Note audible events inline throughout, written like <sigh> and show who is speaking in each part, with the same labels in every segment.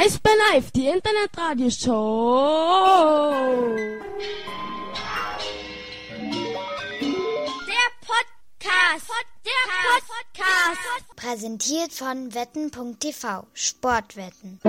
Speaker 1: Eisbär Live, die Internetradioshow.
Speaker 2: Der Podcast. Der Podcast.
Speaker 3: Präsentiert von wetten.tv. Sportwetten.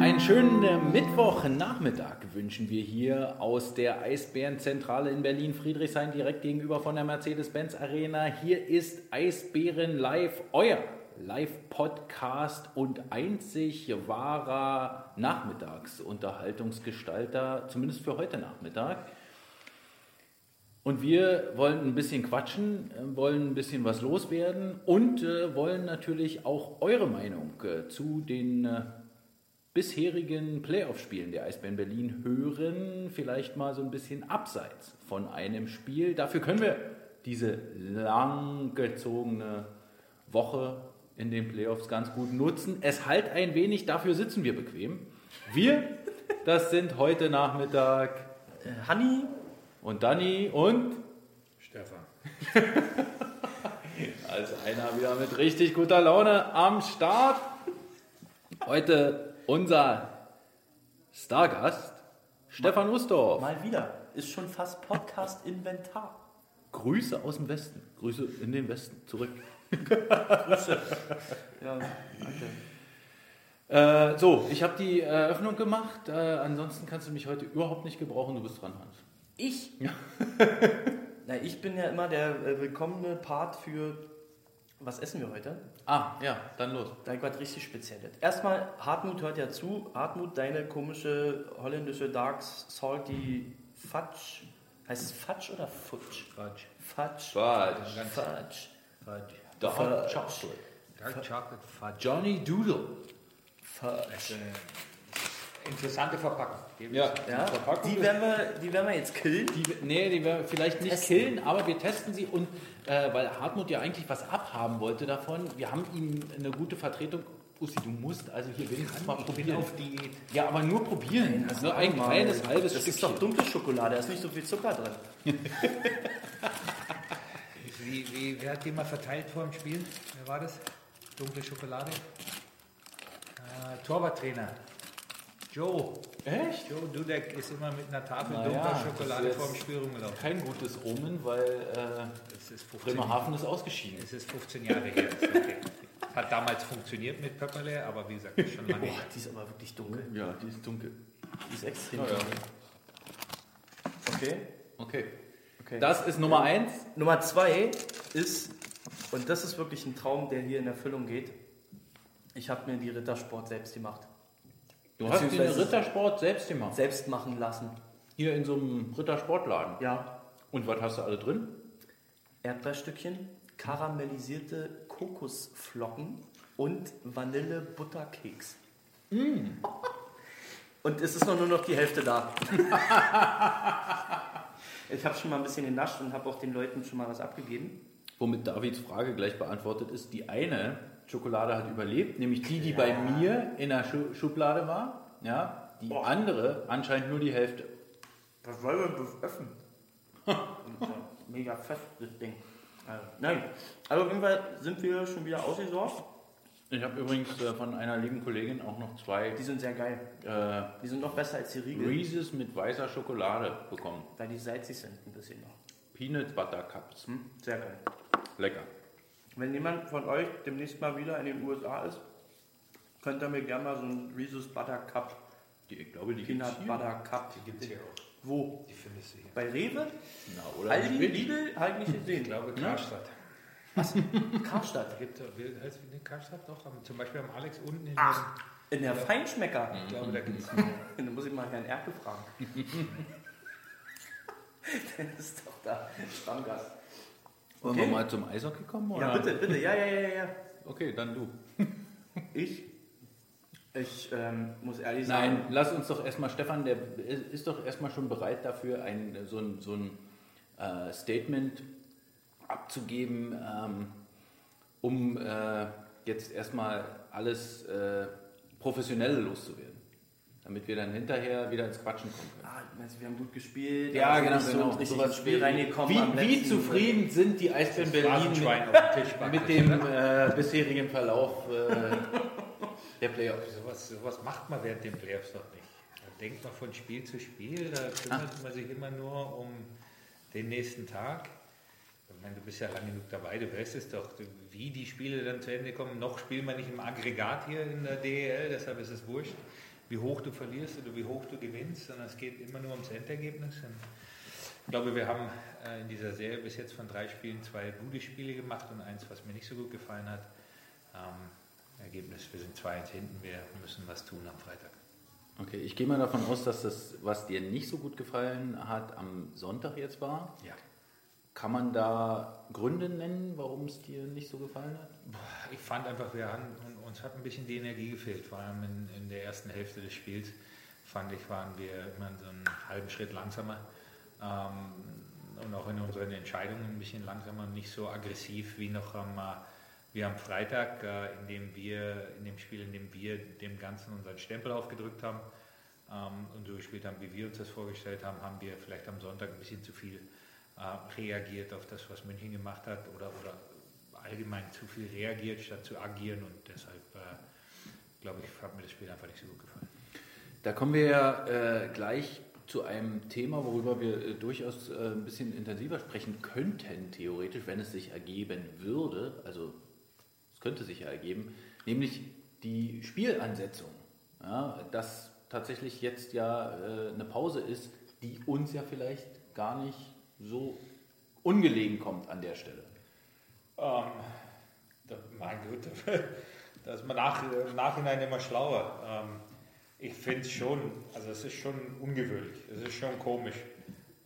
Speaker 4: Einen schönen äh, Mittwochnachmittag wünschen wir hier aus der Eisbärenzentrale in Berlin Friedrichshain direkt gegenüber von der Mercedes-Benz Arena. Hier ist Eisbären Live, euer Live-Podcast und einzig wahrer Nachmittagsunterhaltungsgestalter, zumindest für heute Nachmittag. Und wir wollen ein bisschen quatschen, äh, wollen ein bisschen was loswerden und äh, wollen natürlich auch eure Meinung äh, zu den bisherigen Playoff-Spielen der Eisbären Berlin hören. Vielleicht mal so ein bisschen abseits von einem Spiel. Dafür können wir diese langgezogene Woche in den Playoffs ganz gut nutzen. Es halt ein wenig, dafür sitzen wir bequem. Wir, das sind heute Nachmittag
Speaker 5: Äh, Hanni,
Speaker 4: und Danny und
Speaker 6: Stefan. <laughs>
Speaker 4: also einer wieder mit richtig guter Laune am Start. Heute unser Stargast Stefan Ustorf.
Speaker 5: mal wieder. Ist schon fast Podcast-Inventar.
Speaker 4: Grüße aus dem Westen. Grüße in den Westen zurück.
Speaker 5: Ja, danke.
Speaker 4: Äh, so, ich habe die Eröffnung gemacht. Äh, ansonsten kannst du mich heute überhaupt nicht gebrauchen. Du bist dran, Hans.
Speaker 5: Ich? <laughs> Na, ich bin ja immer der äh, willkommene Part für was essen wir heute?
Speaker 4: Ah, ja, dann los.
Speaker 5: Ich was richtig Spezielles. Erstmal, Hartmut hört ja zu. Hartmut, deine komische holländische Dark Salty Fudge. Heißt es Fudge oder Futsch?
Speaker 6: Fudge.
Speaker 5: Fudge.
Speaker 4: Fudge.
Speaker 5: Fudge.
Speaker 6: Fudge.
Speaker 4: Dark
Speaker 5: Fudge.
Speaker 4: Chocolate.
Speaker 6: Dark Chocolate Fudge.
Speaker 4: Johnny Doodle.
Speaker 6: Das ist eine interessante Verpackung. Ich
Speaker 4: Ja.
Speaker 5: Ja,
Speaker 4: Verpackung
Speaker 5: die
Speaker 4: ist-
Speaker 5: werden, wir, die werden wir jetzt killen.
Speaker 4: Die, nee, die werden wir vielleicht nicht
Speaker 5: Testen.
Speaker 4: killen, aber wir testen sie und äh, weil Hartmut ja eigentlich was abhaben wollte davon, wir haben ihm eine gute Vertretung. Ussi, du musst also hier wenigstens mal probieren.
Speaker 6: auf Diät.
Speaker 4: Ja, aber nur probieren. nur ein kleines halbes
Speaker 5: Das ist
Speaker 4: Stückchen.
Speaker 5: doch dunkle Schokolade, da ist nicht so viel Zucker drin. <laughs>
Speaker 6: Wie, wie, wer hat die mal verteilt vor dem Spiel? Wer war das? Dunkle Schokolade? Äh, Torwarttrainer. Joe.
Speaker 4: Echt?
Speaker 6: Joe Dudek ist immer mit einer Tafel
Speaker 4: Na
Speaker 6: dunkler
Speaker 4: ja,
Speaker 6: Schokolade vor dem Spiel rumgelaufen.
Speaker 4: Kein gutes Omen, weil äh,
Speaker 6: ist 15,
Speaker 4: Bremerhaven ist ausgeschieden.
Speaker 6: es ist 15 Jahre her. Hat damals funktioniert mit Pepperle, aber wie gesagt, ist schon lange
Speaker 5: Boah, die ist aber wirklich dunkel.
Speaker 4: Ja, die ist dunkel.
Speaker 5: Die ist extrem
Speaker 4: Ja, ja.
Speaker 5: dunkel. Okay.
Speaker 4: Okay.
Speaker 5: Okay.
Speaker 4: Das ist Nummer eins.
Speaker 5: Nummer zwei ist, und das ist wirklich ein Traum, der hier in Erfüllung geht. Ich habe mir die Rittersport selbst gemacht.
Speaker 4: Du hast dir
Speaker 5: Beziehungsweise-
Speaker 4: Rittersport selbst gemacht.
Speaker 5: Selbst machen lassen.
Speaker 4: Hier in so einem Rittersportladen.
Speaker 5: Ja.
Speaker 4: Und was hast du alle drin?
Speaker 5: Erdbeerstückchen, karamellisierte Kokosflocken und Vanille-Butterkeks. Und es ist noch nur noch die Hälfte da. <laughs> ich habe schon mal ein bisschen genascht und habe auch den Leuten schon mal was abgegeben.
Speaker 4: Womit Davids Frage gleich beantwortet ist. Die eine Schokolade hat überlebt, nämlich die, die bei mir in der Schu Schublade war. Ja, die
Speaker 5: Boah.
Speaker 4: andere anscheinend nur die Hälfte.
Speaker 5: Was wollen wir das öffnen? <laughs> Mega fest, das Ding. Also, nein, also auf jeden Fall sind wir schon wieder ausgesorgt.
Speaker 4: Ich habe übrigens äh, von einer lieben Kollegin auch noch zwei
Speaker 5: Die sind sehr geil.
Speaker 4: äh,
Speaker 5: Die sind noch besser als die Riegel,
Speaker 4: Reese's mit weißer Schokolade bekommen.
Speaker 5: weil die salzig sind ein bisschen noch.
Speaker 4: Peanut Butter Cups.
Speaker 5: Hm? Sehr geil.
Speaker 4: Lecker.
Speaker 5: Wenn jemand von euch demnächst mal wieder in den USA ist, könnt ihr mir gerne mal so einen Reese's Butter Cup,
Speaker 4: Die, ich glaube, die
Speaker 5: Peanut
Speaker 4: hier.
Speaker 5: Butter Cup.
Speaker 6: Die gibt es hier auch.
Speaker 5: Wo?
Speaker 6: Die findest du hier.
Speaker 5: Bei Rewe?
Speaker 4: Na, oder
Speaker 5: Aldi. Lidl? Halt nicht gesehen.
Speaker 6: Ich glaube, Karstadt.
Speaker 5: Karstadt.
Speaker 6: Gibt, wie heißt wie Karstadt doch? Zum Beispiel am Alex unten in
Speaker 5: Ach. In der Feinschmecker.
Speaker 6: Ich glaube, da gibt es. <laughs>
Speaker 5: Dann muss ich mal Herrn Erke fragen. <laughs> Der ist doch da, Stammgast.
Speaker 4: Wollen
Speaker 5: Okay.
Speaker 4: wir mal zum Eishockey kommen? Oder?
Speaker 5: Ja, bitte, bitte. Ja, ja, ja, ja.
Speaker 4: Okay, dann du. <laughs>
Speaker 5: Ich? Ich ähm, muss ehrlich sagen.
Speaker 4: Nein, lass uns doch erstmal, Stefan, der ist doch erstmal schon bereit dafür, ein, so ein, so ein äh, Statement abzugeben, ähm, um äh, jetzt erstmal alles äh, Professionelle loszuwerden. Damit wir dann hinterher wieder ins Quatschen kommen können.
Speaker 5: Ah, meinst du, wir haben gut gespielt.
Speaker 4: Ja,
Speaker 5: aber
Speaker 4: genau,
Speaker 5: sind nicht
Speaker 4: genau.
Speaker 5: So richtig ins Spiel reingekommen.
Speaker 4: Wie, wie zufrieden sind die Eisbären Berlin mit,
Speaker 6: auf dem Tisch
Speaker 4: mit dem äh, bisherigen Verlauf? Äh, Der Playoff.
Speaker 6: Sowas, sowas macht man während den Playoffs doch nicht. Da denkt man von Spiel zu Spiel, da kümmert man sich immer nur um den nächsten Tag. Ich meine, du bist ja lange genug dabei, du weißt es doch, wie die Spiele dann zu Ende kommen. Noch spielen wir nicht im Aggregat hier in der DEL, deshalb ist es wurscht, wie hoch du verlierst oder wie hoch du gewinnst, sondern es geht immer nur ums Endergebnis. Und ich glaube, wir haben äh, in dieser Serie bis jetzt von drei Spielen zwei gute Spiele gemacht und eins, was mir nicht so gut gefallen hat. Ähm, Ergebnis, wir sind zwei hinten, wir müssen was tun am Freitag.
Speaker 4: Okay, ich gehe mal davon aus, dass das, was dir nicht so gut gefallen hat, am Sonntag jetzt war.
Speaker 6: Ja.
Speaker 4: Kann man da Gründe nennen, warum es dir nicht so gefallen hat?
Speaker 6: Ich fand einfach, wir haben, uns hat ein bisschen die Energie gefehlt, vor allem in, in der ersten Hälfte des Spiels. Fand ich, waren wir immer so einen halben Schritt langsamer ähm, und auch in unseren Entscheidungen ein bisschen langsamer, nicht so aggressiv wie noch am, äh, wie am Freitag, äh, in dem wir, in dem Spiel, in dem wir dem Ganzen unseren Stempel aufgedrückt haben ähm, und so gespielt haben, wie wir uns das vorgestellt haben, haben wir vielleicht am Sonntag ein bisschen zu viel äh, reagiert auf das, was München gemacht hat oder, oder allgemein zu viel reagiert, statt zu agieren und deshalb äh, glaube ich, hat mir das Spiel einfach nicht so gut gefallen.
Speaker 4: Da kommen wir ja äh, gleich zu einem Thema, worüber wir äh, durchaus äh, ein bisschen intensiver sprechen könnten, theoretisch, wenn es sich ergeben würde. Also es könnte sich ja ergeben, nämlich die Spielansetzung. Ja, dass tatsächlich jetzt ja eine Pause ist, die uns ja vielleicht gar nicht so ungelegen kommt an der Stelle.
Speaker 6: Ähm, da, mein Gott, <laughs> da ist man nach, im Nachhinein immer schlauer. Ähm, ich finde es schon, also es ist schon ungewöhnlich, es ist schon komisch,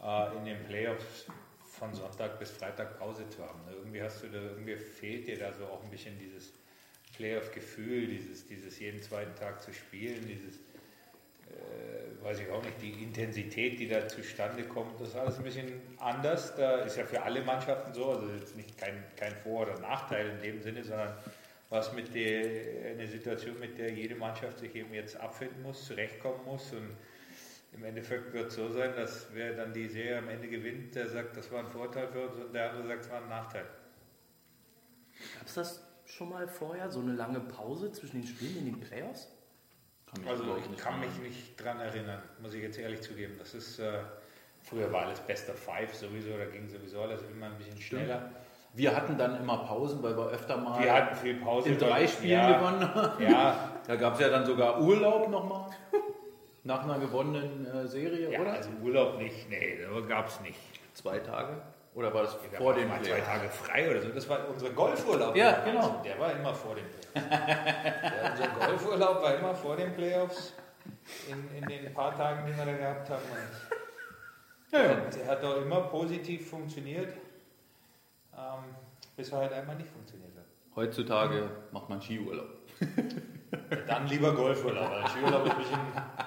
Speaker 6: äh, in den Playoffs von Sonntag bis Freitag Pause zu haben. Irgendwie hast du da, irgendwie fehlt dir da so auch ein bisschen dieses Playoff-Gefühl, dieses, dieses jeden zweiten Tag zu spielen, dieses äh, weiß ich auch nicht, die Intensität, die da zustande kommt, das ist alles ein bisschen anders. Da ist ja für alle Mannschaften so, also jetzt nicht kein, kein Vor- oder Nachteil in dem Sinne, sondern was mit der, eine Situation, mit der jede Mannschaft sich eben jetzt abfinden muss, zurechtkommen muss und im Endeffekt wird es so sein, dass wer dann die Serie am Ende gewinnt, der sagt, das war ein Vorteil für uns und der andere sagt, es war ein Nachteil.
Speaker 5: Gab es das schon mal vorher, so eine lange Pause zwischen den Spielen in den Playoffs?
Speaker 4: Kann
Speaker 6: Also ich kann mich
Speaker 4: erinnern.
Speaker 6: nicht dran erinnern, muss ich jetzt ehrlich zugeben. Das ist, äh, früher war alles Best of Five sowieso, da ging sowieso alles immer ein bisschen schneller.
Speaker 4: Wir hatten dann immer Pausen, weil wir öfter mal
Speaker 6: Wir hatten viel Pause.
Speaker 4: in drei Spielen
Speaker 6: ja,
Speaker 4: gewonnen haben.
Speaker 6: Ja, <laughs>
Speaker 4: Da gab es ja dann sogar Urlaub nochmal. Nach einer gewonnenen äh, Serie,
Speaker 6: ja,
Speaker 4: oder?
Speaker 6: also Urlaub nicht, nee, da gab es nicht.
Speaker 4: Zwei Tage? Oder war das
Speaker 6: Wir
Speaker 4: vor dem
Speaker 6: mal zwei? Tage frei oder so. Das war unser Golfurlaub.
Speaker 4: Ja, genau.
Speaker 6: Der war immer vor den Playoffs. <laughs> ja, unser Golfurlaub war immer vor den Playoffs. In, in den paar Tagen, die wir da gehabt haben. Und
Speaker 4: Ja, ja.
Speaker 6: Der hat doch immer positiv funktioniert, ähm, bis er halt einmal nicht funktioniert hat.
Speaker 4: Heutzutage macht man Skiurlaub. <laughs>
Speaker 6: Dann lieber Golfurlaub, weil Skiurlaub ist ein bisschen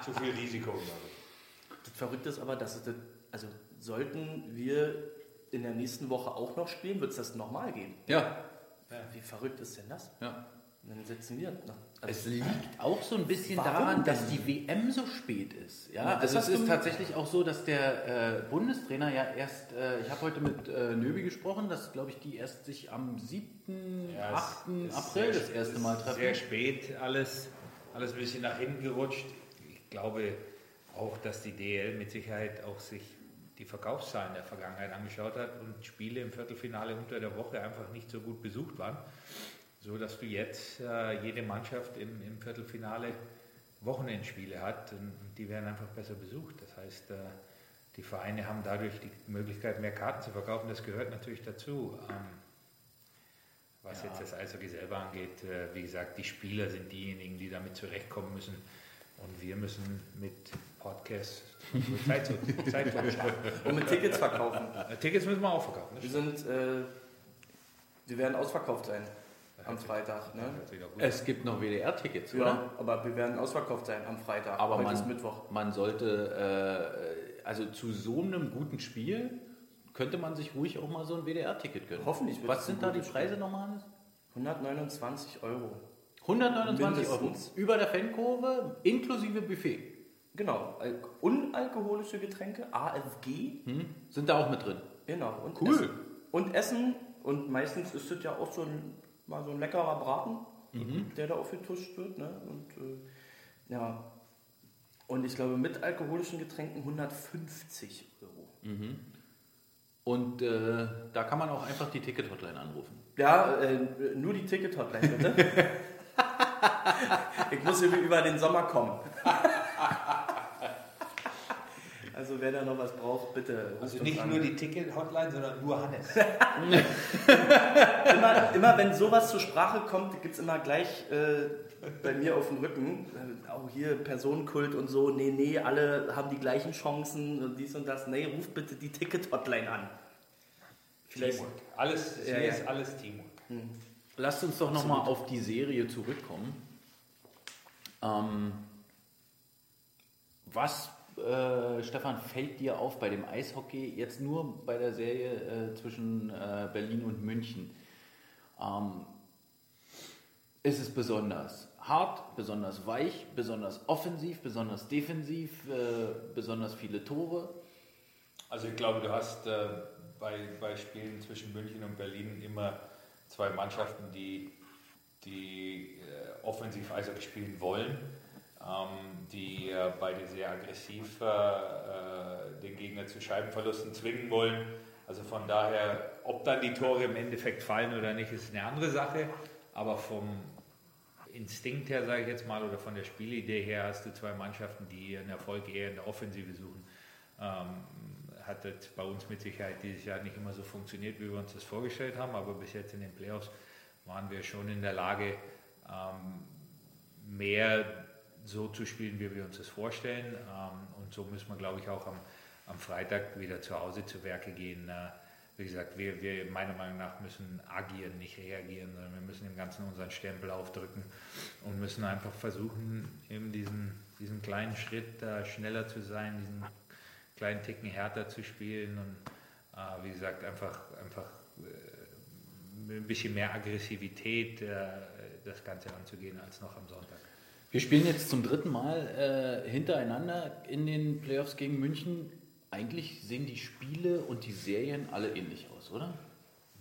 Speaker 6: zu viel Risiko. glaube ich.
Speaker 5: Das Verrückte ist aber, dass es das, also sollten wir in der nächsten Woche auch noch spielen, wird es das nochmal geben.
Speaker 4: Ja,
Speaker 5: Wie verrückt ist denn das?
Speaker 4: ja.
Speaker 5: Und dann setzen wir noch.
Speaker 4: Es
Speaker 5: Also,
Speaker 4: liegt auch so ein bisschen daran,
Speaker 5: denn?
Speaker 4: dass die WM so spät ist. Ja,
Speaker 5: Ja, das
Speaker 4: also es ist tatsächlich auch so, dass der äh, Bundestrainer ja erst, äh, ich habe heute mit äh, Nöbi gesprochen, dass, glaube ich, die erst sich am 7.,
Speaker 6: Ja, es
Speaker 4: 8.
Speaker 6: ist
Speaker 4: April
Speaker 6: sehr-
Speaker 4: das erste Mal treffen.
Speaker 6: Sehr spät alles, alles ein bisschen nach hinten gerutscht. Ich glaube auch, dass die DL mit Sicherheit auch sich die Verkaufszahlen der Vergangenheit angeschaut hat und Spiele im Viertelfinale unter der Woche einfach nicht so gut besucht waren, so dass du jetzt äh, jede Mannschaft im, im Viertelfinale Wochenendspiele hat und, und die werden einfach besser besucht. Das heißt, äh, die Vereine haben dadurch die Möglichkeit, mehr Karten zu verkaufen. Das gehört natürlich dazu. Ähm, was
Speaker 4: Ja.
Speaker 6: jetzt das Eishockey selber angeht, äh, wie gesagt, die Spieler sind diejenigen, die damit zurechtkommen müssen. Und wir müssen mit Podcasts <laughs> unsere Zeit, zu- Zeit
Speaker 5: und mit Tickets verkaufen.
Speaker 6: Äh, Tickets müssen wir auch verkaufen.
Speaker 5: Wir sind, äh, wir werden ausverkauft sein am Freitag. Ne?
Speaker 4: Es gibt noch WDR-Tickets, oder?
Speaker 5: Ja, aber wir werden ausverkauft sein am Freitag.
Speaker 4: Aber
Speaker 5: Heute ist
Speaker 4: man,
Speaker 5: Mittwoch.
Speaker 4: man sollte, äh, also zu so einem guten Spiel könnte man sich ruhig auch mal so ein WDR-Ticket gönnen.
Speaker 5: Hoffentlich
Speaker 4: Was sind da die Preise nochmal? Hannes?
Speaker 5: 129 Euro.
Speaker 4: 129 Euro
Speaker 5: Mindestens.
Speaker 4: über der Fankurve inklusive Buffet.
Speaker 5: Genau. Al unalkoholische Getränke, AFG.
Speaker 4: Hm? Sind da auch mit drin?
Speaker 5: Genau. Und
Speaker 4: Cool.
Speaker 5: Essen. Und Essen. Und meistens ist es ja auch so ein, mal so ein leckerer Braten. der da aufgetuscht wird. Ne? Und äh, ja, und ich glaube mit alkoholischen Getränken 150 Euro.
Speaker 4: Und äh, da kann man auch einfach die Ticket-Hotline anrufen.
Speaker 5: Ja, äh, nur die Ticket-Hotline bitte. <laughs> ich muss über den Sommer kommen. <laughs> Also wer da noch was braucht, bitte.
Speaker 6: Also nicht
Speaker 5: an.
Speaker 6: nur die Ticket-Hotline, sondern nur Hannes. <laughs>
Speaker 5: immer, immer wenn sowas zur Sprache kommt, gibt es immer gleich äh, bei mir auf dem Rücken, äh, auch hier Personenkult und so, nee, nee, alle haben die gleichen Chancen und dies und das. Nee, ruft bitte die Ticket-Hotline an. Vielleicht,
Speaker 6: Teamwork. Alles,
Speaker 5: Ja,
Speaker 6: hier
Speaker 5: ja.
Speaker 6: ist alles Teamwork.
Speaker 4: Lasst uns doch nochmal auf die Serie zurückkommen. Ähm, was, äh, Stefan, fällt dir auf bei dem Eishockey, jetzt nur bei der Serie äh, zwischen äh, Berlin und München? Ähm, ist es besonders hart, besonders weich, besonders offensiv, besonders defensiv, äh, besonders viele Tore?
Speaker 6: Also ich glaube, du hast äh, bei, bei Spielen zwischen München und Berlin immer zwei Mannschaften, die, die offensiv Eishockey spielen wollen, die äh, beide sehr aggressiv äh, äh, den Gegner zu Scheibenverlusten zwingen wollen. Also von daher, ob dann die Tore im Endeffekt fallen oder nicht, ist eine andere Sache. Aber vom Instinkt her, sage ich jetzt mal, oder von der Spielidee her, hast du zwei Mannschaften, die ihren Erfolg eher in der Offensive suchen. Ähm, hat jetzt bei uns mit Sicherheit dieses Jahr nicht immer so funktioniert, wie wir uns das vorgestellt haben, aber bis jetzt in den Playoffs waren wir schon in der Lage, ähm, mehr so zu spielen, wie wir uns das vorstellen. Ähm, und so müssen wir, glaube ich, auch am, am Freitag wieder zu Hause zu Werke gehen. Äh, wie gesagt, wir, wir meiner Meinung nach müssen agieren, nicht reagieren, sondern wir müssen dem Ganzen unseren Stempel aufdrücken und müssen einfach versuchen, eben diesen, diesen kleinen Schritt äh, schneller zu sein, diesen kleinen Ticken härter zu spielen und äh, wie gesagt, einfach, einfach ein bisschen mehr Aggressivität das Ganze anzugehen als noch am Sonntag.
Speaker 4: Wir spielen jetzt zum dritten Mal äh, hintereinander in den Playoffs gegen München. Eigentlich sehen die Spiele und die Serien alle ähnlich aus, oder?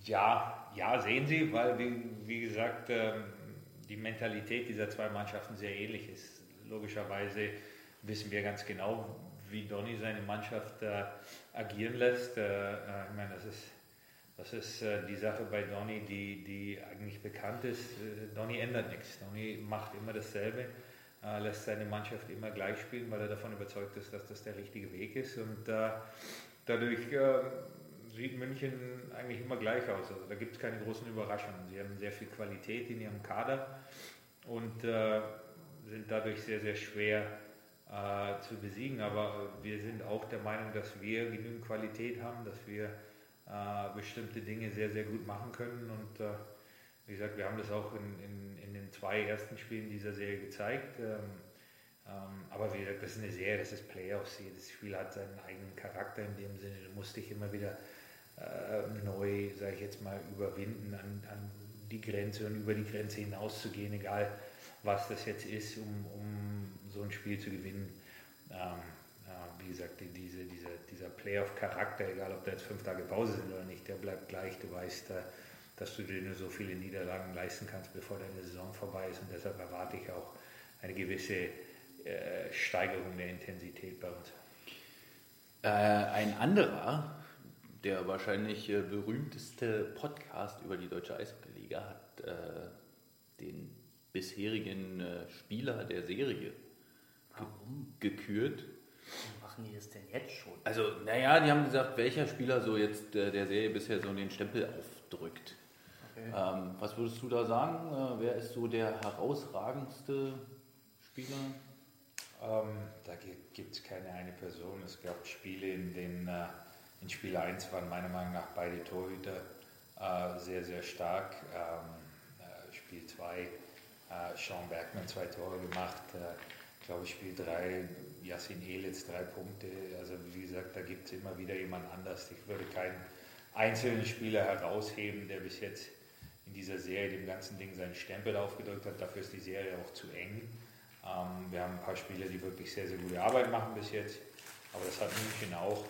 Speaker 6: Ja, ja, sehen Sie, weil wie, wie gesagt ähm, die Mentalität dieser zwei Mannschaften sehr ähnlich ist. Logischerweise wissen wir ganz genau, wie Donny seine Mannschaft äh, agieren lässt. Äh, äh, ich meine, das ist, das ist äh, die Sache bei Donny, die, die eigentlich bekannt ist. Äh, Donny ändert nichts. Donny macht immer dasselbe, äh, lässt seine Mannschaft immer gleich spielen, weil er davon überzeugt ist, dass das der richtige Weg ist. Und äh, dadurch äh, sieht München eigentlich immer gleich aus. Also da gibt es keine großen Überraschungen. Sie haben sehr viel Qualität in ihrem Kader und äh, sind dadurch sehr, sehr schwer zu besiegen. Aber wir sind auch der Meinung, dass wir genügend Qualität haben, dass wir äh, bestimmte Dinge sehr, sehr gut machen können. Und äh, wie gesagt, wir haben das auch in, in, in den zwei ersten Spielen dieser Serie gezeigt. Ähm, ähm, aber wie gesagt, das ist eine Serie, das ist Playoffs. Jedes Spiel hat seinen eigenen Charakter in dem Sinne. Du musst dich immer wieder äh, neu, sage ich jetzt mal, überwinden, an, an die Grenze und über die Grenze hinaus zu gehen, egal was das jetzt ist, um, um so ein Spiel zu gewinnen. Ähm, ja, wie gesagt, die- diese, diese, dieser Playoff-Charakter, egal ob da jetzt fünf Tage Pause sind oder nicht, der bleibt gleich. Du weißt, äh, dass du dir nur so viele Niederlagen leisten kannst, bevor deine Saison vorbei ist. Und deshalb erwarte ich auch eine gewisse äh, Steigerung der Intensität bei uns.
Speaker 4: Äh, ein anderer, der wahrscheinlich berühmteste Podcast über die Deutsche Eishockey-Liga hat äh, den bisherigen Spieler der Serie
Speaker 5: Warum
Speaker 4: gekürt.
Speaker 5: Machen die das denn jetzt schon?
Speaker 4: Also, naja, die haben gesagt, welcher Spieler so jetzt äh, der Serie bisher so den Stempel aufdrückt. Ähm, was würdest du da sagen? Äh, wer ist so der herausragendste Spieler?
Speaker 6: Ähm, da gibt es keine eine Person. Es gab Spiele, in denen äh, in Spiel 1 waren meiner Meinung nach beide Torhüter äh, sehr, sehr stark. Ähm, äh, Spiel 2, äh, Sean Bergman zwei Tore gemacht. Äh, ich glaube, Spiel 3, Yassin Elitz drei Punkte. Also wie gesagt, da gibt es immer wieder jemand anders. Ich würde keinen einzelnen Spieler herausheben, der bis jetzt in dieser Serie dem ganzen Ding seinen Stempel aufgedrückt hat. Dafür ist die Serie auch zu eng. Ähm, wir haben ein paar Spieler, die wirklich sehr, sehr gute Arbeit machen bis jetzt. Aber das hat München auch.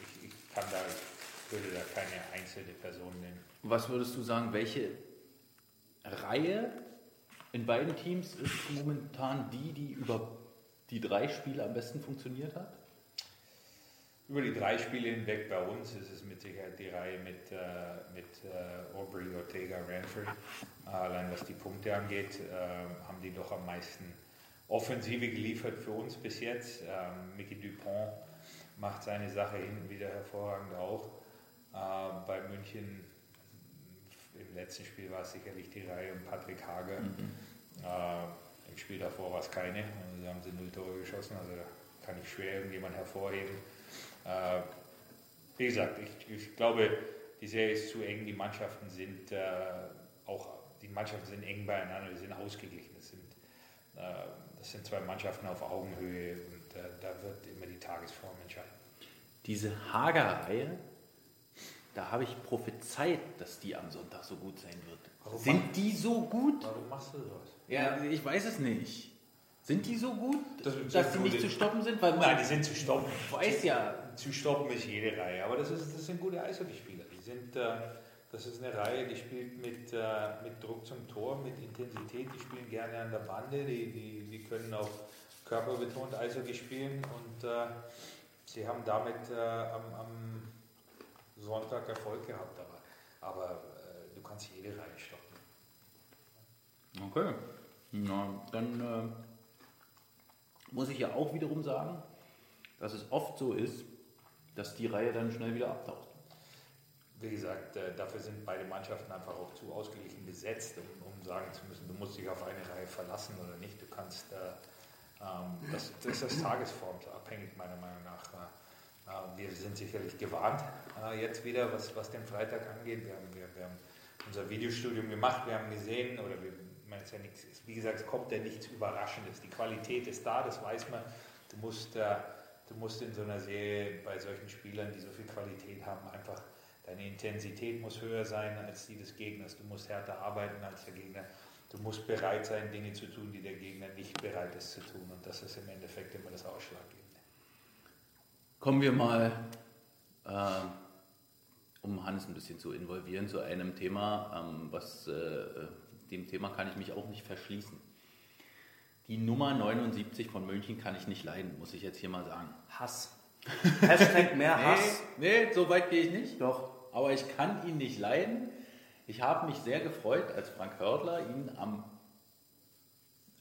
Speaker 6: Ich, ich kann da, ich würde da keine einzelne Person nennen.
Speaker 4: Was würdest du sagen, welche Reihe in beiden Teams ist momentan die, die über die drei Spiele am besten funktioniert hat?
Speaker 6: Über die drei Spiele hinweg bei uns ist es mit Sicherheit die Reihe mit, äh, mit äh, Aubrey, Ortega, Ranford. Äh, allein was die Punkte angeht, äh, haben die doch am meisten Offensive geliefert für uns bis jetzt. Ähm, Mickey Dupont macht seine Sache hinten wieder hervorragend auch. Äh, bei München im letzten Spiel war es sicherlich die Reihe um Patrick Hager. Mhm. Im Spiel davor war es keine. Also sie haben sie null Tore geschossen, also da kann ich schwer irgendjemand hervorheben. Äh, wie gesagt, ich, ich, glaube, die Serie ist zu eng, die Mannschaften sind äh, auch, die Mannschaften sind eng beieinander, die sind ausgeglichen. Das sind, äh, das sind zwei Mannschaften auf Augenhöhe und äh, da wird immer die Tagesform entscheiden.
Speaker 4: Diese Hager-Reihe, da habe ich prophezeit, dass die am Sonntag so gut sein wird. Warum sind die so gut?
Speaker 6: Warum machst du sowas?
Speaker 4: Ja, ich weiß es nicht. Sind die so gut,
Speaker 6: das
Speaker 4: dass sie nicht zu stoppen sind?
Speaker 6: Weil Nein, die sind zu stoppen.
Speaker 4: Weiß ja.
Speaker 6: Zu stoppen ist jede Reihe, aber das, ist, das sind gute Eishockeyspieler. Die sind, äh, das ist eine Reihe, die spielt mit, äh, mit Druck zum Tor, mit Intensität, die spielen gerne an der Bande, die, die, die können auch körperbetont Eishockey spielen und äh, sie haben damit äh, am, am, Sonntag Erfolg gehabt. Aber, aber äh, du kannst jede Reihe stoppen.
Speaker 4: Okay. Na, dann äh, muss ich ja auch wiederum sagen, dass es oft so ist, dass die Reihe dann schnell wieder abtaucht.
Speaker 6: Wie gesagt, äh, dafür sind beide Mannschaften einfach auch zu ausgeglichen besetzt, um, um, sagen zu müssen, du musst dich auf eine Reihe verlassen oder nicht. Du kannst, äh, ähm, das, das, ist tagesformabhängig meiner Meinung nach. Äh, wir sind sicherlich gewarnt äh, jetzt wieder, was, was den Freitag angeht. Wir haben, wir, wir haben unser Videostudium gemacht, wir haben gesehen, oder wir meine, es ja nichts, wie gesagt, es kommt ja nichts Überraschendes. Die Qualität ist da, das weiß man. Du musst, du musst in so einer Serie bei solchen Spielern, die so viel Qualität haben, einfach deine Intensität muss höher sein als die des Gegners. Du musst härter arbeiten als der Gegner. Du musst bereit sein, Dinge zu tun, die der Gegner nicht bereit ist zu tun. Und das ist im Endeffekt immer das Ausschlaggebende.
Speaker 4: Kommen wir mal, äh, um Hannes ein bisschen zu involvieren, zu einem Thema, ähm, was äh, dem Thema kann ich mich auch nicht verschließen. Die Nummer 79 von München kann ich nicht leiden, muss ich jetzt hier mal sagen.
Speaker 5: Hass. <laughs> Hashtag mehr Hass.
Speaker 4: Nee, nee, so weit gehe ich nicht. Doch. Aber ich kann ihn nicht leiden. Ich habe mich sehr gefreut, als Frank Hördler ihn am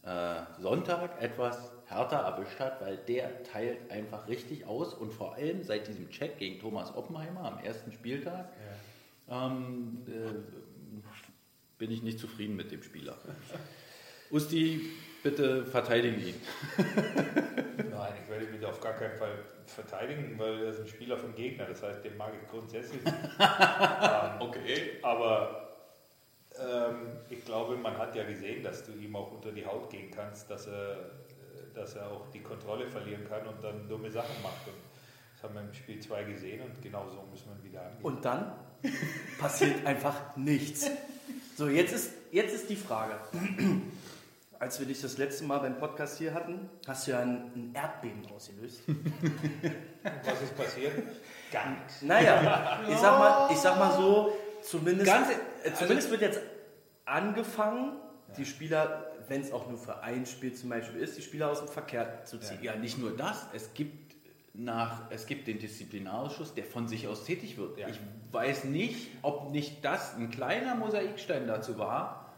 Speaker 4: äh, Sonntag etwas härter erwischt hat, weil der teilt einfach richtig aus und vor allem seit diesem Check gegen Thomas Oppenheimer am ersten Spieltag ja. ähm, äh, bin ich nicht zufrieden mit dem Spieler. Usti, bitte verteidigen ihn. <laughs>
Speaker 6: Nein, ich werde ihn auf gar keinen Fall verteidigen, weil er ist ein Spieler vom Gegner. Das heißt, den mag ich grundsätzlich. <laughs> ähm, okay. Aber ähm, ich glaube, man hat ja gesehen, dass du ihm auch unter die Haut gehen kannst, dass er, dass er auch die Kontrolle verlieren kann und dann dumme Sachen macht. Und das haben wir im Spiel 2 gesehen und genau so müssen wir ihn wieder angehen.
Speaker 5: Und dann passiert <laughs> einfach nichts. So, jetzt ist, jetzt ist die Frage. <clears throat> Als wir dich das letzte Mal beim Podcast hier hatten, hast du ja ein, ein Erdbeben ausgelöst. <laughs>
Speaker 6: Was ist passiert?
Speaker 5: Gar nichts. Naja, <laughs> ich sag mal, ich sag mal so, zumindest, Ganz, äh, zumindest wird jetzt angefangen, die Spieler, wenn es auch nur für ein Spiel zum Beispiel ist, die Spieler aus dem Verkehr zu ziehen.
Speaker 4: Ja, nicht nur das, es gibt nach, es gibt den Disziplinarausschuss, der von sich aus tätig wird. Ja. Ich weiß nicht, ob nicht das ein kleiner Mosaikstein dazu war,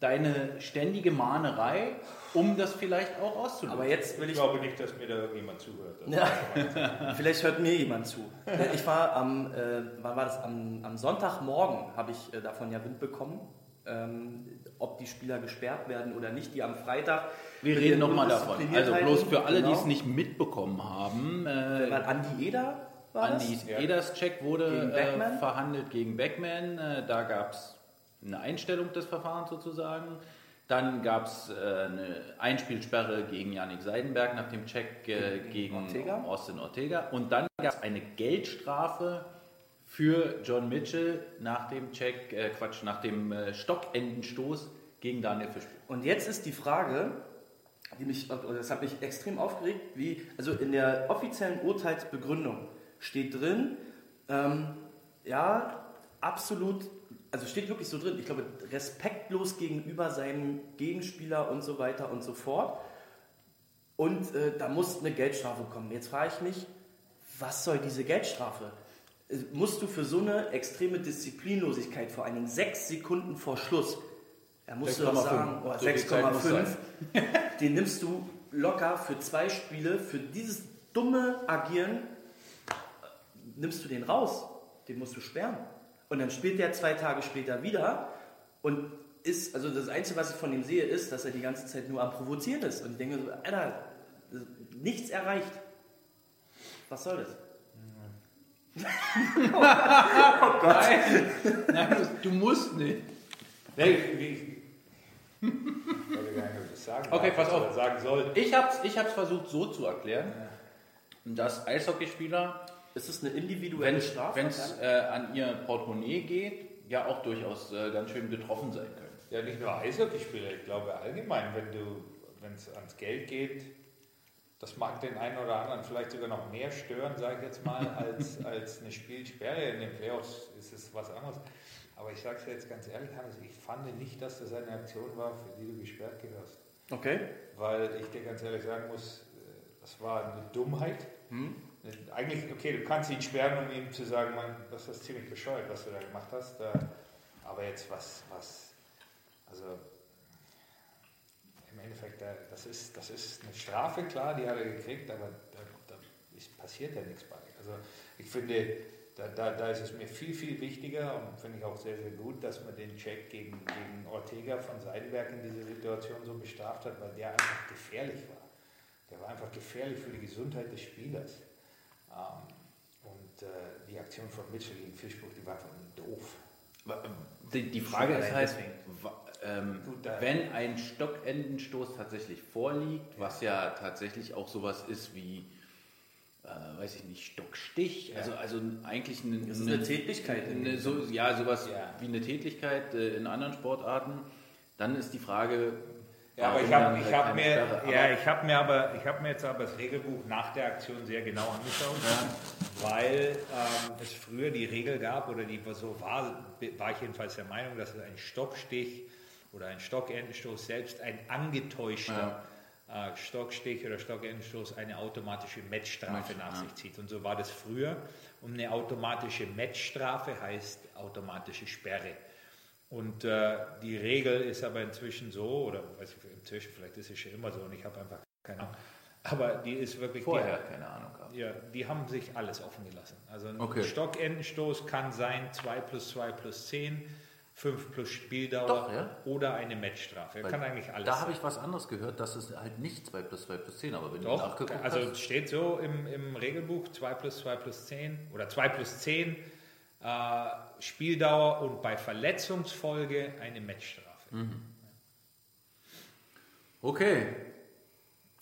Speaker 4: deine ständige Mahnerei, um das vielleicht auch auszulösen.
Speaker 6: Aber jetzt will ich, ich glaube nicht, dass mir da irgendjemand zuhört.
Speaker 5: Ja. <laughs> vielleicht hört mir jemand zu. Ich war am, äh, wann war das? Am, am Sonntagmorgen habe ich äh, davon ja Wind bekommen ähm, ob die Spieler gesperrt werden oder nicht, die am Freitag.
Speaker 4: Wir reden nochmal davon. Also bloß für alle, genau. die es nicht mitbekommen haben.
Speaker 5: Äh, Andi Eder war
Speaker 4: Andi das? Eders Check wurde äh, verhandelt gegen Beckman. Äh, da gab es eine Einstellung des Verfahrens sozusagen. Dann gab es äh, eine Einspielsperre gegen Yannick Seidenberg nach dem Check äh, gegen Ortega. Austin Ortega. Und dann gab es eine Geldstrafe für John Mitchell nach dem Check, äh, Quatsch, nach dem äh, Stockendenstoß gegen Daniel Fischbuch.
Speaker 5: Und jetzt ist die Frage, die mich, das hat mich extrem aufgeregt, wie, also in der offiziellen Urteilsbegründung steht drin, ähm, ja, absolut also steht wirklich so drin, ich glaube, respektlos gegenüber seinem Gegenspieler und so weiter und so fort. Und äh, da muss eine Geldstrafe kommen. Jetzt frage ich mich, was soll diese Geldstrafe? Musst du für so eine extreme Disziplinlosigkeit, vor allen Dingen sechs Sekunden vor Schluss, da musst du doch
Speaker 4: 6,5.
Speaker 5: sagen, oh,
Speaker 4: So viel Zeit muss
Speaker 5: 6,5,
Speaker 4: sein.
Speaker 5: den nimmst du locker für zwei Spiele, für dieses dumme Agieren, nimmst du den raus. Den musst du sperren. Und dann spielt der zwei Tage später wieder und ist, also das Einzige, was ich von ihm sehe, ist, dass er die ganze Zeit nur am Provozieren ist. Und ich denke so, Alter, nichts erreicht. Was soll das?
Speaker 4: Nein, nein du, musst nicht.
Speaker 6: Nee, wie, ich wollte gar nicht, das sagen
Speaker 4: Okay,
Speaker 6: darf,
Speaker 4: pass auf.
Speaker 6: sagen soll.
Speaker 4: Ich habe es ich hab's versucht so zu erklären, dass Eishockeyspieler,
Speaker 5: Ist es eine individuelle
Speaker 4: wenn
Speaker 5: Strafe?
Speaker 4: es äh, an ihr Portemonnaie geht, ja auch durchaus äh, ganz schön betroffen sein können.
Speaker 6: Ja, nicht nur Eishockeyspieler, ich glaube allgemein, wenn du, wenn es ans Geld geht, das mag den einen oder anderen vielleicht sogar noch mehr stören, sage ich jetzt mal, <laughs> als, als eine Spielsperre. In den Playoffs ist es was anderes. Aber ich sage es jetzt ganz ehrlich, Hannes, ich fand nicht, dass das eine Aktion war, für die du gesperrt gehörst.
Speaker 5: Okay.
Speaker 6: Weil ich dir ganz ehrlich sagen muss, äh, das war eine Dummheit. Eigentlich, okay, du kannst ihn sperren, um ihm zu sagen, Mann, das ist ziemlich bescheuert, was du da gemacht hast. Äh, Aber jetzt was, was, also im Endeffekt, äh, das ist, das ist eine Strafe, klar, die hat er gekriegt, aber da, da ist, passiert ja nichts bei. Also ich finde, da, da, da ist es mir viel, viel wichtiger und finde ich auch sehr, sehr gut, dass man den Check gegen, gegen Ortega von Seidenberg in dieser Situation so bestraft hat, weil der einfach gefährlich war. Der war einfach gefährlich für die Gesundheit des Spielers. Ähm, und äh, die Aktion von Mitchell gegen Fischbuch, die war einfach doof.
Speaker 4: Die, die Frage ist halt,
Speaker 5: deswegen.
Speaker 4: Ähm, wenn ein Stockendenstoß tatsächlich vorliegt, was ja tatsächlich auch sowas ist wie, äh, weiß ich nicht, Stockstich,
Speaker 6: Ja.
Speaker 4: also, also eigentlich eine,
Speaker 5: Das ist eine Tätlichkeit in
Speaker 4: Eine, so, ja, sowas
Speaker 6: Ja.
Speaker 4: wie eine Tätlichkeit äh, in anderen Sportarten, dann ist die Frage,
Speaker 6: Ja, aber ich habe ich hab mir,
Speaker 4: Sperre?
Speaker 6: ja, ich hab mir, aber, ich hab mir jetzt aber das Regelbuch nach der Aktion sehr genau angeschaut, weil ähm, es früher die Regel gab, oder die so war, war ich jedenfalls der Meinung, dass es ein Stockstich oder ein Stockendenstoß, selbst ein angetäuschter äh, Stockstich oder Stockendenstoß eine automatische Matchstrafe
Speaker 4: Match,
Speaker 6: nach
Speaker 4: ja.
Speaker 6: sich zieht. Und so war das früher. Und eine automatische Matchstrafe heißt automatische Sperre. Und äh, die Regel ist aber inzwischen so, oder weiß ich, inzwischen, vielleicht ist es schon immer so und ich habe einfach keine Ahnung. Aber die ist wirklich
Speaker 4: vorher keine Ahnung gehabt.
Speaker 6: Die, ja, die haben sich alles offen gelassen. Also ein
Speaker 4: Okay.
Speaker 6: Stockendenstoß kann sein 2 plus 2 plus 10, 5 plus Spieldauer
Speaker 4: Doch, ja.
Speaker 6: oder eine Matchstrafe.
Speaker 4: Weil
Speaker 6: kann eigentlich alles
Speaker 4: Da habe ich was anderes gehört, dass es halt nicht 2 plus 2 plus 10, aber wenn du
Speaker 6: Doch,
Speaker 4: nachgeguckt
Speaker 6: also
Speaker 4: hast,
Speaker 6: steht so im, im Regelbuch 2 plus 2 plus 10 oder 2 plus 10 äh, Spieldauer und bei Verletzungsfolge eine Matchstrafe.
Speaker 4: okay.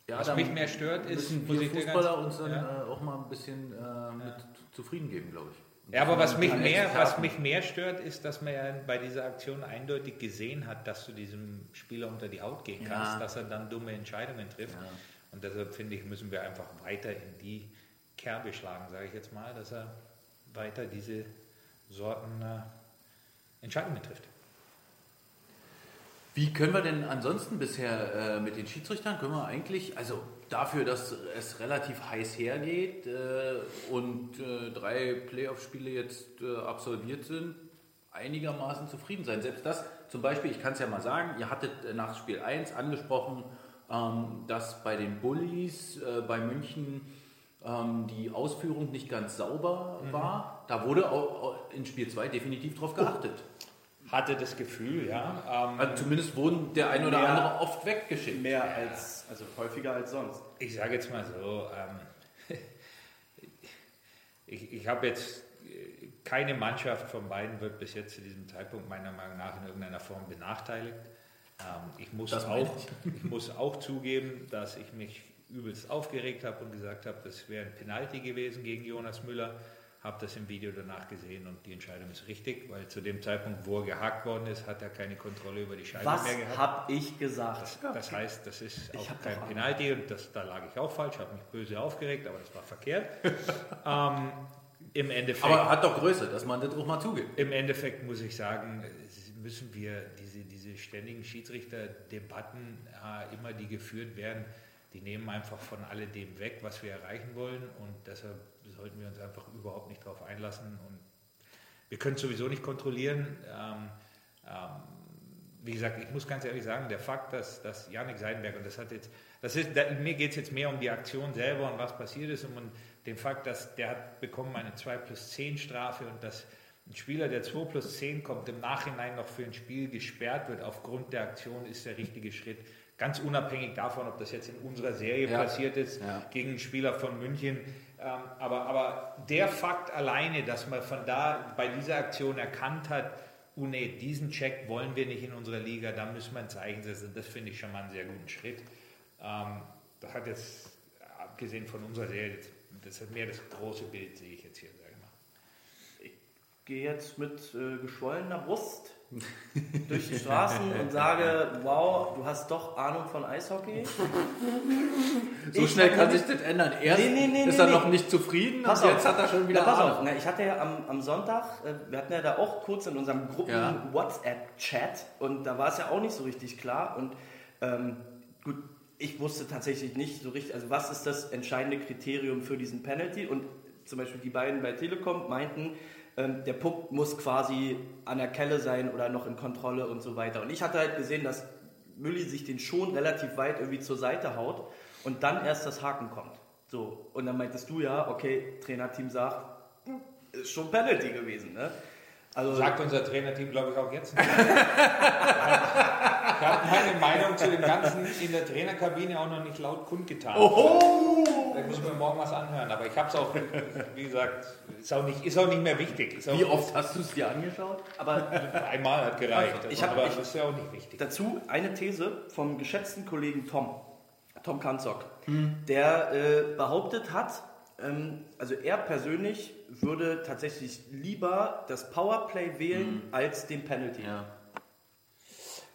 Speaker 4: Ja,
Speaker 6: Was mich mehr stört, ist,
Speaker 4: müssen wir Fußballer uns dann
Speaker 6: Ja.
Speaker 4: äh, auch mal ein bisschen äh, mit zufrieden geben, glaube ich.
Speaker 6: Ja, aber was mich, mehr, was mich mehr stört, ist, dass man ja bei dieser Aktion eindeutig gesehen hat, dass du diesem Spieler unter die Haut gehen kannst,
Speaker 4: Ja.
Speaker 6: dass er dann dumme Entscheidungen trifft. Und deshalb finde ich, müssen wir einfach weiter in die Kerbe schlagen, sage ich jetzt mal, dass er weiter diese Sorten äh, Entscheidungen trifft.
Speaker 4: Wie können wir denn ansonsten bisher äh, mit den Schiedsrichtern? Können wir eigentlich, also dafür, dass es relativ heiß hergeht äh, und äh, drei Playoff-Spiele jetzt äh, absolviert sind, einigermaßen zufrieden sein. Selbst das, zum Beispiel, ich kann es ja mal sagen, ihr hattet äh, nach Spiel 1 angesprochen, ähm, dass bei den Bullies äh, bei München ähm, die Ausführung nicht ganz sauber war. Da wurde auch, in Spiel 2 definitiv drauf geachtet.
Speaker 6: Hatte das Gefühl, ja. Ähm,
Speaker 4: Also zumindest wurden der ein oder
Speaker 5: Mehr-
Speaker 4: andere oft weggeschickt.
Speaker 5: Mehr als, also häufiger als sonst.
Speaker 6: Ich sage jetzt mal so, ähm, <laughs> ich, ich habe jetzt äh, keine Mannschaft von beiden wird bis jetzt zu diesem Zeitpunkt meiner Meinung nach in irgendeiner Form benachteiligt. Ähm, ich, muss
Speaker 4: Das
Speaker 6: auch, <laughs> ich muss auch zugeben, dass ich mich übelst aufgeregt habe und gesagt habe, das wäre ein Penalty gewesen gegen Jonas Müller. Habe das im Video danach gesehen und die Entscheidung ist richtig, weil zu dem Zeitpunkt, wo er gehakt worden ist, hat er keine Kontrolle über die Scheibe
Speaker 5: Was
Speaker 6: mehr gehabt.
Speaker 5: habe ich gesagt?
Speaker 6: Das, das heißt, das ist auch kein Penalty und das, da lag ich auch falsch, habe mich böse aufgeregt, aber das war verkehrt. <laughs> ähm, Im Endeffekt,
Speaker 4: Aber hat doch Größe, dass man das auch mal zugibt.
Speaker 6: im Endeffekt muss ich sagen, müssen wir diese, diese ständigen Schiedsrichterdebatten, äh, immer die geführt werden, die nehmen einfach von alledem weg, was wir erreichen wollen. Und deshalb sollten wir uns einfach überhaupt nicht darauf einlassen. Und wir können es sowieso nicht kontrollieren. Ähm, ähm, wie gesagt, ich muss ganz ehrlich sagen, der Fakt, dass, dass Janik Seidenberg, und das hat jetzt, das ist, da, mir geht es jetzt mehr um die Aktion selber und was passiert ist und um den Fakt, dass der hat bekommen eine 2 plus 10 Strafe und dass ein Spieler, der 2 plus 10 kommt, im Nachhinein noch für ein Spiel gesperrt wird aufgrund der Aktion, ist der richtige Schritt. Ganz unabhängig davon, ob das jetzt in unserer Serie
Speaker 4: Ja.
Speaker 6: passiert ist,
Speaker 4: Ja.
Speaker 6: gegen einen Spieler von München. Ähm, aber, aber der Fakt alleine, dass man von da bei dieser Aktion erkannt hat, oh nee, diesen Check wollen wir nicht in unserer Liga, da müssen wir ein Zeichen setzen, das finde ich schon mal einen sehr guten Schritt. Ähm, das hat jetzt, abgesehen von unserer Serie, das, hat mehr das große Bild, sehe ich jetzt hier, sag ich
Speaker 5: gehe jetzt mit äh, geschwollener Brust durch die Straßen und sage, wow, du hast doch Ahnung von Eishockey. <laughs>
Speaker 4: So
Speaker 5: Ich
Speaker 4: schnell kann sich das ändern. Erst
Speaker 5: Nee, nee, nee,
Speaker 4: ist er noch nicht zufrieden
Speaker 5: Pass
Speaker 4: und
Speaker 5: auf.
Speaker 4: jetzt hat er schon wieder
Speaker 5: pass auf.
Speaker 4: Ahnung.
Speaker 5: Na, ich hatte ja am, am Sonntag, äh, wir hatten ja da auch kurz in unserem
Speaker 4: Ja.
Speaker 5: Gruppen-WhatsApp-Chat und da war es ja auch nicht so richtig klar. Und ähm, gut, ich wusste tatsächlich nicht so richtig, also was ist das entscheidende Kriterium für diesen Penalty? Und zum Beispiel die beiden bei Telekom meinten, ähm, der Puck muss quasi an der Kelle sein oder noch in Kontrolle und so weiter. Und ich hatte halt gesehen, dass Mülli sich den schon relativ weit irgendwie zur Seite haut und dann erst das Haken kommt. So, und dann meintest du ja, okay, Trainerteam sagt, ist schon Penalty gewesen, ne? Also,
Speaker 6: Sagt unser Trainerteam, glaube ich, auch jetzt <laughs> <laughs> ich habe meine Meinung zu dem Ganzen in der Trainerkabine auch noch nicht laut kundgetan. Da muss mir morgen was anhören. Aber ich habe es auch, wie gesagt, ist auch, nicht, ist auch nicht mehr wichtig.
Speaker 4: Wie oft hast du es dir angeschaut?
Speaker 5: aber
Speaker 6: Einmal hat gereicht.
Speaker 5: Ich hab-
Speaker 6: aber
Speaker 5: ich-
Speaker 6: das ist ja auch nicht wichtig.
Speaker 5: dazu eine These vom geschätzten Kollegen Tom, Tom Kanzok, der äh, behauptet hat, ähm, also er persönlich würde tatsächlich lieber das Powerplay wählen als den Penalty.
Speaker 4: Ja.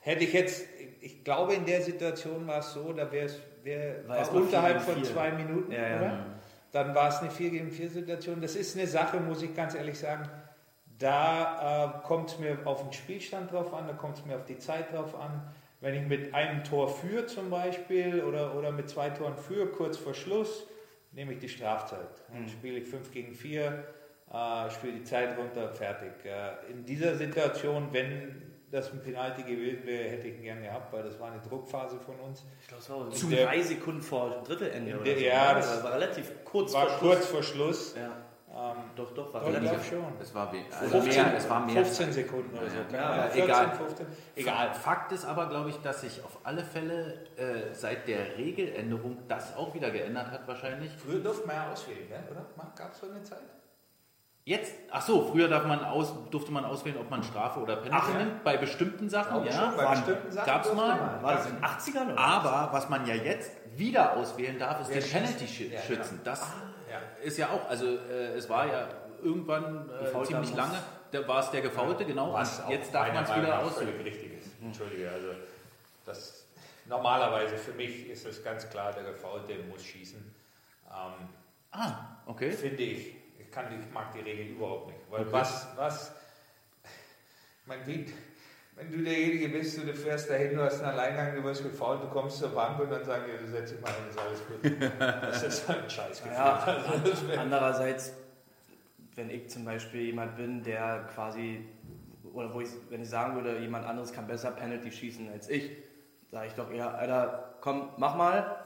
Speaker 6: Hätte ich jetzt, ich glaube, in der Situation war es so, da wäre es wär,
Speaker 5: War
Speaker 6: war unterhalb von
Speaker 5: vier.
Speaker 6: zwei Minuten,
Speaker 5: Ja, ja.
Speaker 6: oder? Dann war es eine 4 gegen 4 Situation. Das ist eine Sache, muss ich ganz ehrlich sagen, da äh, kommt es mir auf den Spielstand drauf an, da kommt es mir auf die Zeit drauf an. Wenn ich mit einem Tor führe zum Beispiel oder, oder mit zwei Toren führe, kurz vor Schluss, nehme ich die Strafzeit. Dann
Speaker 5: Mhm.
Speaker 6: spiele ich 5 gegen 4, äh, spiele die Zeit runter, fertig. Äh, in dieser Situation, wenn das ein Penalty gewesen wäre, hätte ich ihn gern gehabt, weil das war eine Druckphase von uns.
Speaker 5: Ich glaube, es war
Speaker 6: Zu-
Speaker 5: so drei Sekunden vor Drittelende oder
Speaker 6: der-
Speaker 5: so.
Speaker 6: ja,
Speaker 5: ne?
Speaker 6: das
Speaker 5: war relativ kurz
Speaker 6: war
Speaker 5: vor
Speaker 6: kurz
Speaker 5: Schluss.
Speaker 6: vor Schluss.
Speaker 5: Ja,
Speaker 6: Ähm,
Speaker 5: doch, doch, war
Speaker 6: Doch,
Speaker 5: relativ
Speaker 6: schon.
Speaker 4: Es war, also
Speaker 6: 15,
Speaker 4: mehr, es war mehr.
Speaker 6: 15 Sekunden oder so.
Speaker 4: Ja,
Speaker 5: ja,
Speaker 6: Ahnung,
Speaker 4: egal.
Speaker 6: 15.
Speaker 4: Egal. Fakt ist aber, glaube ich, dass sich auf alle Fälle äh, seit der Regeländerung das auch wieder geändert hat wahrscheinlich.
Speaker 6: Früher durfte man ja auswählen, ne? oder? Gab es so eine Zeit?
Speaker 4: Jetzt, ach so, früher darf man aus, durfte man auswählen, ob man Strafe oder Penalty
Speaker 6: Ach, ja.
Speaker 4: nimmt. Bei bestimmten Sachen, ja.
Speaker 6: schon, bei bestimmten Sachen
Speaker 4: Gab's mal.
Speaker 6: man.
Speaker 5: War das in den 80ern oder?
Speaker 4: Aber was man ja jetzt wieder auswählen darf, ist
Speaker 6: Wer
Speaker 4: den
Speaker 6: schießt?
Speaker 4: Penalty schü-
Speaker 6: Ja,
Speaker 4: schützen. Das
Speaker 6: Ja.
Speaker 4: ist ja auch, also äh, es war ja irgendwann äh, ziemlich
Speaker 5: muss-
Speaker 4: lange, da war es der Gefaulte, genau.
Speaker 6: Was
Speaker 4: und jetzt darf man es wieder auswählen.
Speaker 6: richtig ist. Entschuldige, also das normalerweise für mich ist es ganz klar, der Gefaulte muss schießen. Ähm,
Speaker 4: Ah, okay.
Speaker 6: Finde ich. Ich, kann, die- mag die Regel überhaupt nicht. Weil was, was, mein wie, wenn du derjenige bist, du, fährst dahin, du hast einen Alleingang, du wirst gefault, du kommst zur Bank und dann sagen die, du setz dich mal hin, ist alles gut. <laughs> Das ist ein Scheißgefühl.
Speaker 5: Ja,
Speaker 6: Also,
Speaker 5: andererseits, wenn ich zum Beispiel jemand bin, der quasi, oder wo ich, wenn ich sagen würde, jemand anderes kann besser Penalty schießen als ich, sage ich doch eher, Alter, komm, mach mal,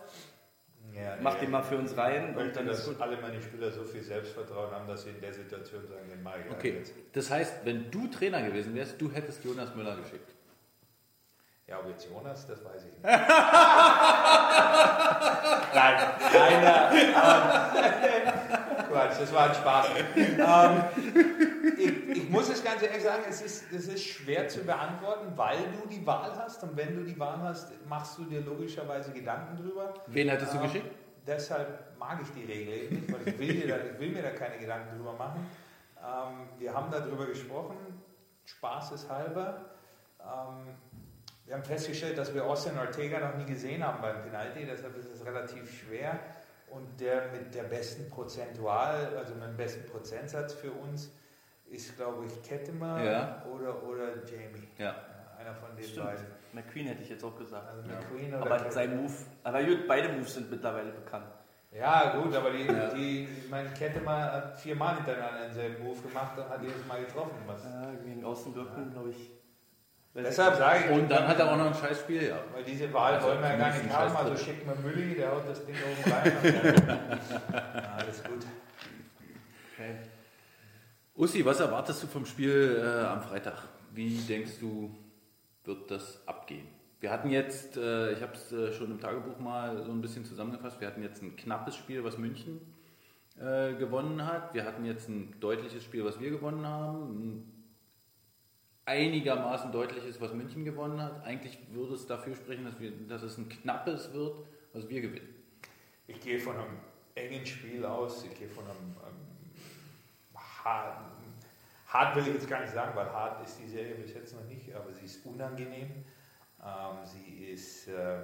Speaker 6: Ja,
Speaker 5: mach
Speaker 6: nee,
Speaker 5: den mal für uns rein und dann ist
Speaker 6: dass
Speaker 5: gut.
Speaker 6: alle meine Spieler so viel Selbstvertrauen haben, dass sie in der Situation sagen, den mache ich
Speaker 4: Okay,
Speaker 6: jetzt.
Speaker 4: das heißt, wenn du Trainer gewesen wärst, du hättest Jonas Müller geschickt.
Speaker 6: Ja, ob jetzt Jonas, das weiß ich nicht. <laughs> nein, nein, ähm, <laughs> Quatsch, das war ein Spaß. <laughs> Ähm, ich, muss es ganz ehrlich sagen, es ist, es ist schwer zu beantworten, weil du die Wahl hast und wenn du die Wahl hast, machst du dir logischerweise Gedanken drüber.
Speaker 4: Wen hättest du
Speaker 6: Ähm,
Speaker 4: geschickt?
Speaker 6: Deshalb mag ich die Regel eben nicht, weil ich will, mir da, ich will mir da keine Gedanken drüber machen. Ähm, wir haben darüber gesprochen, spaßeshalber. Ähm, wir haben festgestellt, dass wir Austin Ortega noch nie gesehen haben beim Penalty, deshalb ist es relativ schwer. Und der mit der besten Prozentual, also mit dem besten Prozentsatz für uns, ist, glaube ich, Kettemer
Speaker 4: Ja.
Speaker 6: oder, oder Jamie.
Speaker 4: Ja.
Speaker 6: Einer von den
Speaker 5: Stimmt.
Speaker 6: beiden.
Speaker 5: McQueen hätte ich jetzt auch gesagt.
Speaker 6: Also McQueen oder
Speaker 5: Aber sein Move, aber gut, beide Moves sind mittlerweile bekannt.
Speaker 6: Ja, gut, aber die, die ich meine, Kettemer hat viermal hintereinander denselben Move gemacht und hat jedes Mal getroffen. Was.
Speaker 5: Ja, gegen Außenwirkung, glaube ich.
Speaker 6: Deshalb sage ich,
Speaker 4: Und dann hat er auch noch ein scheiß Spiel gehabt.
Speaker 6: weil diese Wahl
Speaker 4: Also
Speaker 6: wollen wir ja gar nicht haben, also schickt man Mülli, der haut das Ding oben rein. und dann- Ja, alles gut.
Speaker 5: Okay.
Speaker 4: Ussi, was erwartest du vom Spiel äh, am Freitag? Wie denkst du, wird das abgehen? Wir hatten jetzt, äh, ich habe es äh, schon im Tagebuch mal so ein bisschen zusammengefasst, wir hatten jetzt ein knappes Spiel, was München äh, gewonnen hat. Wir hatten jetzt ein deutliches Spiel, was wir gewonnen haben. Ein einigermaßen deutliches, was München gewonnen hat. Eigentlich würde es dafür sprechen, dass, wir, dass es ein knappes wird, was wir gewinnen.
Speaker 6: Ich gehe von einem engen Spiel aus, ich gehe von einem, ähm, harten, hart will ich jetzt gar nicht sagen, weil hart ist die Serie bis jetzt noch nicht, aber sie ist unangenehm. Ähm, sie ist äh,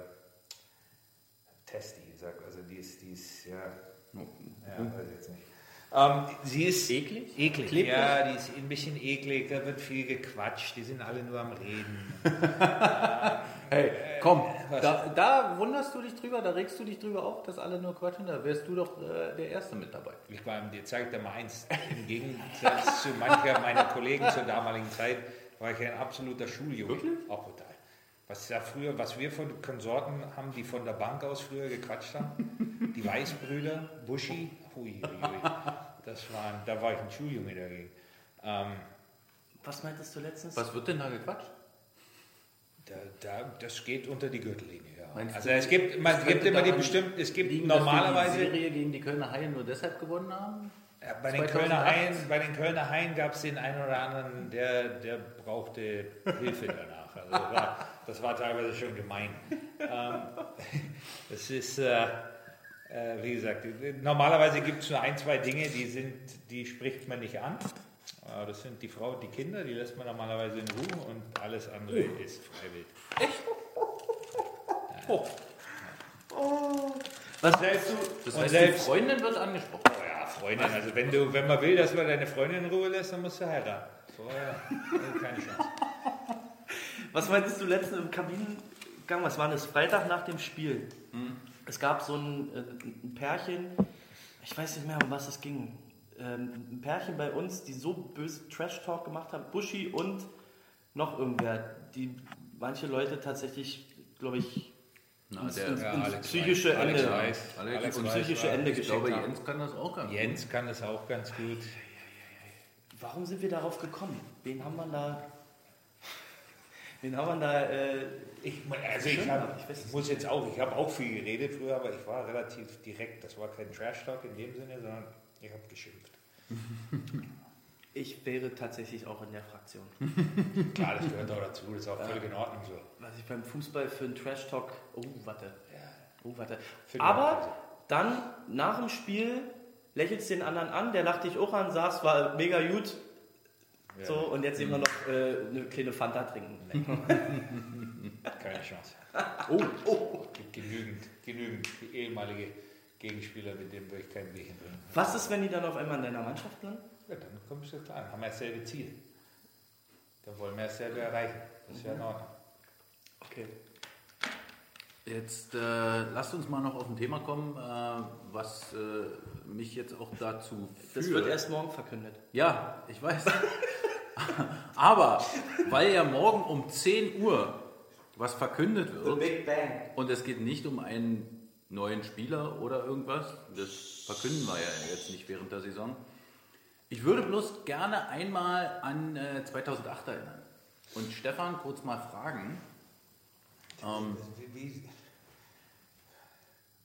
Speaker 6: testy, sag, also die ist, die ist, ja, ja weiß ich jetzt nicht. Ähm, sie ist
Speaker 4: Eklig?
Speaker 6: eklig.
Speaker 4: Klebrig?
Speaker 6: Ja, die ist ein bisschen eklig, da wird viel gequatscht, die sind alle nur am Reden. <laughs>
Speaker 4: Hey, komm,
Speaker 6: was?
Speaker 4: da, da wunderst du dich drüber, da regst du dich drüber auf, dass alle nur quatschen, da wärst du doch äh, der Erste mit dabei.
Speaker 6: Ich war, dir zeigt er mal eins. Im Gegensatz zu mancher meiner Kollegen zur damaligen Zeit war ich ein absoluter Schuljunge.
Speaker 4: Wirklich?
Speaker 6: Auch total. Was ja früher, was wir von Konsorten haben, die von der Bank aus früher gequatscht haben, die Weißbrüder, Buschi, hui. Das waren, da war ich ein Schuljunge dagegen. Ähm,
Speaker 5: Was meintest du letztens?
Speaker 4: Was wird denn da gequatscht?
Speaker 6: da, da, das geht unter die Gürtellinie, ja.
Speaker 4: Meinst
Speaker 6: Also
Speaker 4: du,
Speaker 6: es gibt, man, es gibt immer die bestimmten, es gibt
Speaker 4: liegen,
Speaker 6: normalerweise...
Speaker 4: die Serie gegen die Kölner Haie nur deshalb gewonnen haben?
Speaker 6: Ja, bei, den
Speaker 4: 2008?
Speaker 6: Kölner Haien, bei den Kölner Haien gab es den einen oder anderen, der, der brauchte Hilfe danach. Also das, war, das war teilweise schon gemein. Ähm, <laughs> das ist, äh, äh, wie gesagt, normalerweise gibt es nur ein, zwei Dinge, die, sind, die spricht man nicht an. Das sind die Frau und die Kinder, die lässt man normalerweise in Ruhe und alles andere ist freiwillig. <laughs>
Speaker 5: Was
Speaker 6: Selbst,
Speaker 4: Das
Speaker 6: und
Speaker 4: heißt,
Speaker 6: selbst,
Speaker 4: die Freundin wird angesprochen.
Speaker 6: Oh ja, Freundin, also wenn, du, wenn man will, dass man deine Freundin in Ruhe lässt, dann musst du heiraten. Vorher äh, keine Chance.
Speaker 5: Was meintest du letztens im Kabinengang? Was war das? Freitag nach dem Spiel. Es gab so ein, äh, ein Pärchen, ich weiß nicht mehr, um was es ging. Ähm, ein Pärchen bei uns, die so böse Trash-Talk gemacht haben. Buschi und noch irgendwer. Die manche Leute tatsächlich, glaube ich,
Speaker 4: Na,
Speaker 5: ins,
Speaker 4: der-
Speaker 5: ins,
Speaker 6: Ja,
Speaker 5: ins
Speaker 6: Alex
Speaker 5: psychische
Speaker 6: weiß. Alex
Speaker 5: Ende.
Speaker 6: weiß.
Speaker 4: Alex
Speaker 6: Alex
Speaker 4: und
Speaker 6: weiß,
Speaker 5: psychische. Ende
Speaker 4: Ich
Speaker 5: geschickt
Speaker 4: glaube,
Speaker 5: haben.
Speaker 4: Jens kann das auch ganz gut.
Speaker 6: Jens kann das auch ganz gut.
Speaker 5: Warum sind wir darauf gekommen? Wen haben wir da? Wen haben wir da? Äh,
Speaker 6: Ich, also ich, hab,
Speaker 5: ich
Speaker 6: muss jetzt auch, ich habe auch viel geredet früher, aber ich war relativ direkt. Das war kein Trash-Talk in dem Sinne, sondern ich habe geschimpft. <laughs>
Speaker 5: ich wäre tatsächlich auch in der Fraktion. <laughs>
Speaker 6: Klar, das gehört auch dazu, das ist auch völlig in Ordnung so.
Speaker 5: Was ich beim Fußball für einen Trash-Talk. Oh, warte. Oh, warte. Aber dann nach dem Spiel lächelst den anderen an, der lacht dich auch an, sagst, war mega gut. So, und jetzt wir noch äh, eine kleine Fanta trinken. <laughs>
Speaker 6: Keine Chance. <laughs>
Speaker 4: Oh,
Speaker 6: gibt genügend, genügend ehemalige Gegenspieler, mit denen würde ich kein Bierchen trinken.
Speaker 5: Was ist, wenn die dann auf einmal in deiner Mannschaft landen?
Speaker 6: Ja, dann kommst du klar, dann haben wir dasselbe Ziel. Dann wollen wir dasselbe erreichen. Das ist ja in Ordnung.
Speaker 5: Okay.
Speaker 4: Jetzt äh, lasst uns mal noch auf ein Thema kommen, äh, was äh, mich jetzt auch dazu führt.
Speaker 5: Das wird erst morgen verkündet.
Speaker 4: Ja, ich weiß. <laughs> <laughs> Aber weil ja morgen um 10 Uhr was verkündet wird und es geht nicht um einen neuen Spieler oder irgendwas, das verkünden wir ja jetzt nicht während der Saison. Ich würde bloß gerne einmal an äh, 2008 erinnern und Stefan kurz mal fragen. Ähm,